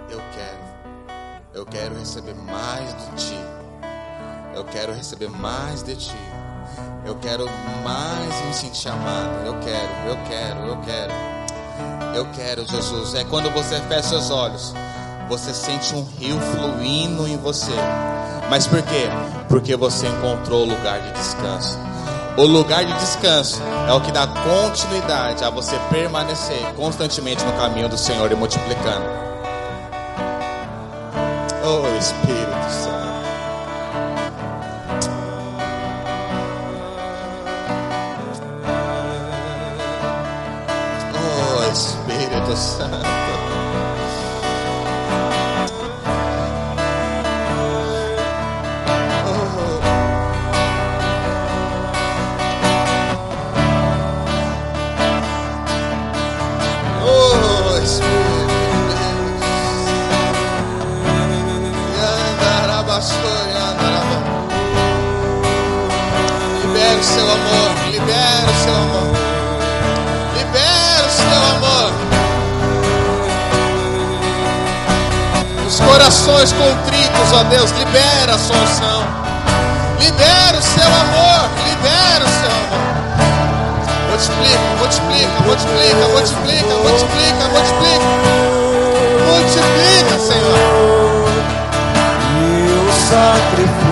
eu quero, eu quero receber mais de Ti. Eu quero receber mais de Ti. Eu quero mais me sentir amado. Eu quero, eu quero, eu quero. Eu quero, Jesus. É quando você fecha os olhos, você sente um rio fluindo em você. Mas por quê? Porque você encontrou o lugar de descanso. O lugar de descanso é o que dá continuidade a você permanecer constantemente no caminho do Senhor e multiplicando. Oh Espírito Santo. Oh Espírito Santo. Corações contritos, ó Deus, libera a sua unção. Libera o seu amor, libera o seu amor. Multiplica, multiplica, multiplica, multiplica, multiplica, multiplica. Multiplica, Senhor. E o sacrifício.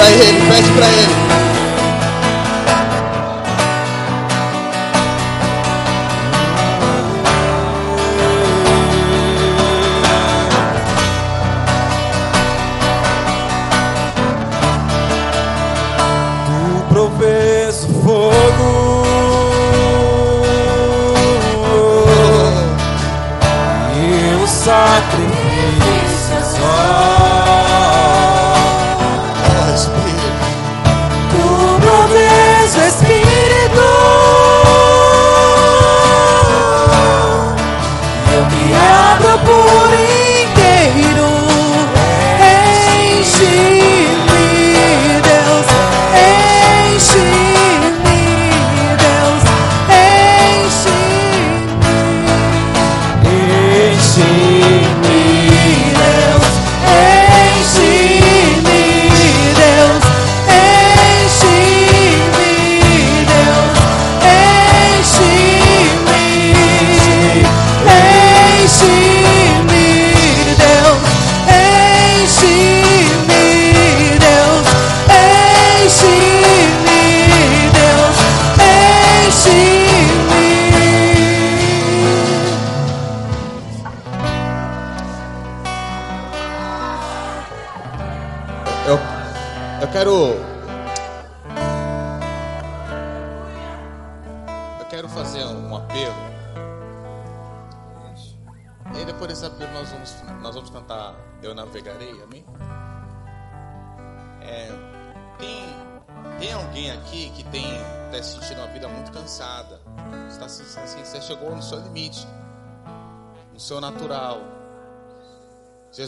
Para ele, pede para ele.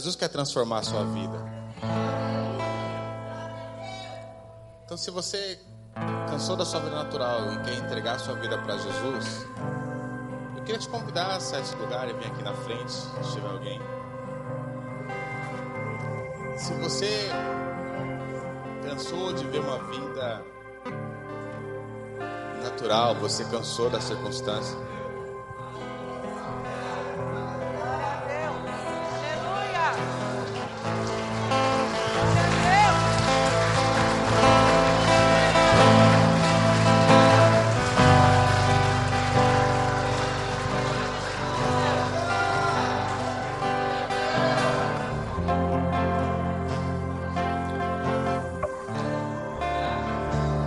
Jesus quer transformar a sua vida. Então, se você cansou da sua vida natural e quer entregar a sua vida para Jesus, eu queria te convidar a sair desse lugar e vir aqui na frente, se tiver alguém. Se você cansou de ver uma vida natural, você cansou da circunstância,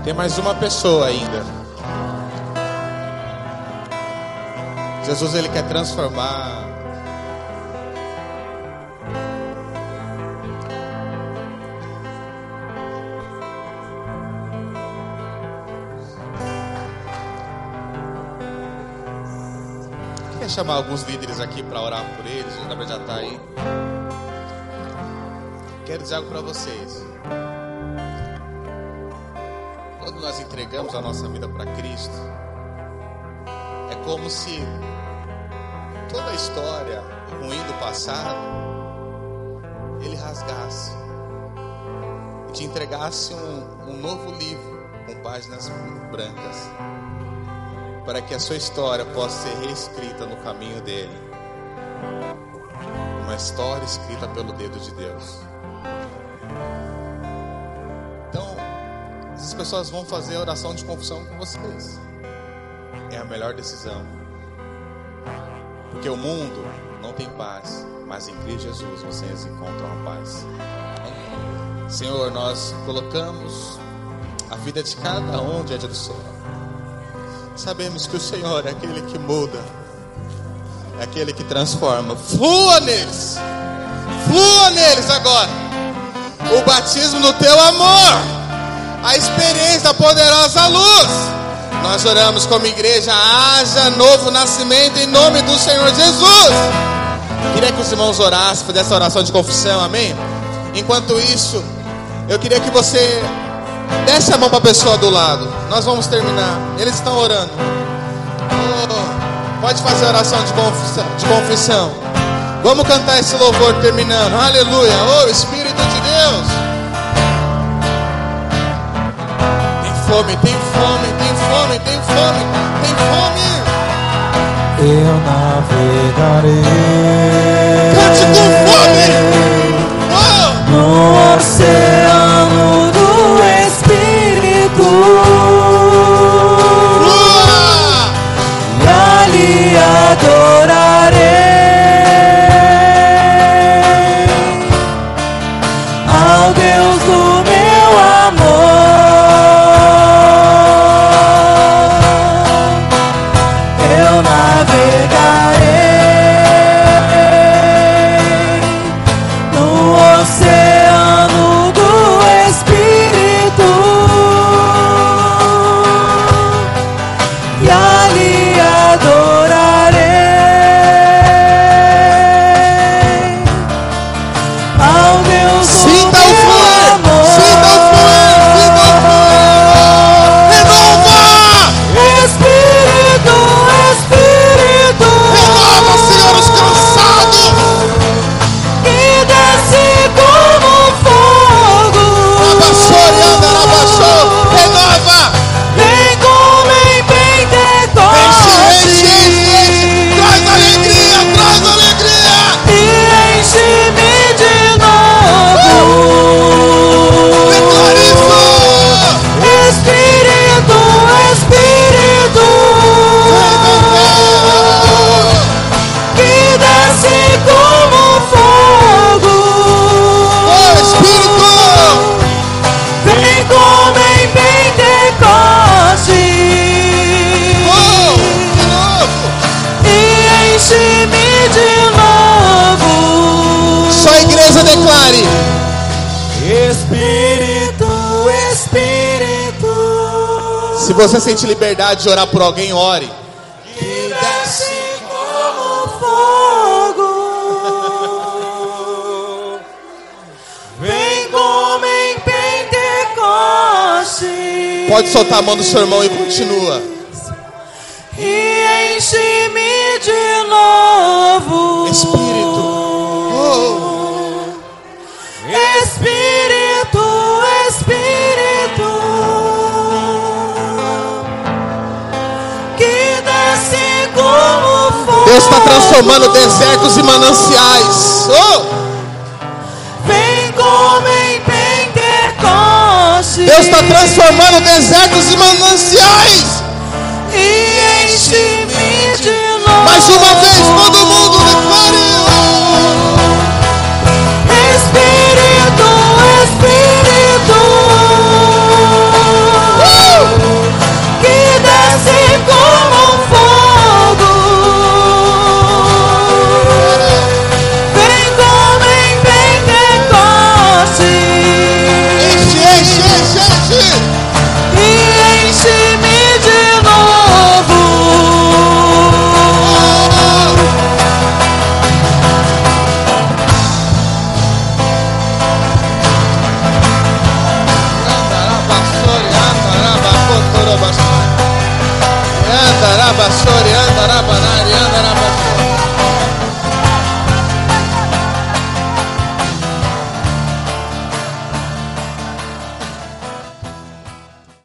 tem mais uma pessoa ainda. Jesus ele quer transformar Queria chamar alguns líderes aqui para orar por eles, o Gabriel já está aí. Quero dizer algo para vocês. Quando nós entregamos a nossa vida para Cristo, é como se toda a história ruim do passado ele rasgasse e te entregasse um, um novo livro com páginas brancas para que a sua história possa ser reescrita no caminho dele. Uma história escrita pelo dedo de Deus. Pessoas vão fazer a oração de confissão com vocês. É a melhor decisão. Porque o mundo não tem paz, mas em Cristo Jesus vocês encontram a paz. Senhor, nós colocamos a vida de cada um diante do Senhor. Sabemos que o Senhor é aquele que muda, é aquele que transforma. Flua neles, flua neles agora. O batismo no teu amor, a experiência da poderosa luz. Nós oramos como igreja, haja novo nascimento em nome do Senhor Jesus. Queria que os irmãos orassem, fizessem a oração de confissão, amém? Enquanto isso, eu queria que você Desce a mão para a pessoa do lado. Nós vamos terminar. Eles estão orando. Oh, pode fazer a oração de confissão, de confissão. Vamos cantar esse louvor terminando. Aleluia. Oh, Espírito de Deus. Fome, tem fome, tem fome, tem fome, tem fome. Eu navegarei Cante com fome. Oh! no oceano do Espírito Flua! e ali adorarei você sente liberdade de orar por alguém, ore. que desce como fogo, vem como em. Pode soltar a mão do seu irmão e continua. e enche-me de novo. Transformando desertos em mananciais. Oh. Vem como em Pentecoste. Deus está transformando desertos em mananciais. E enche-me de novo. Mais uma vez, todo mundo.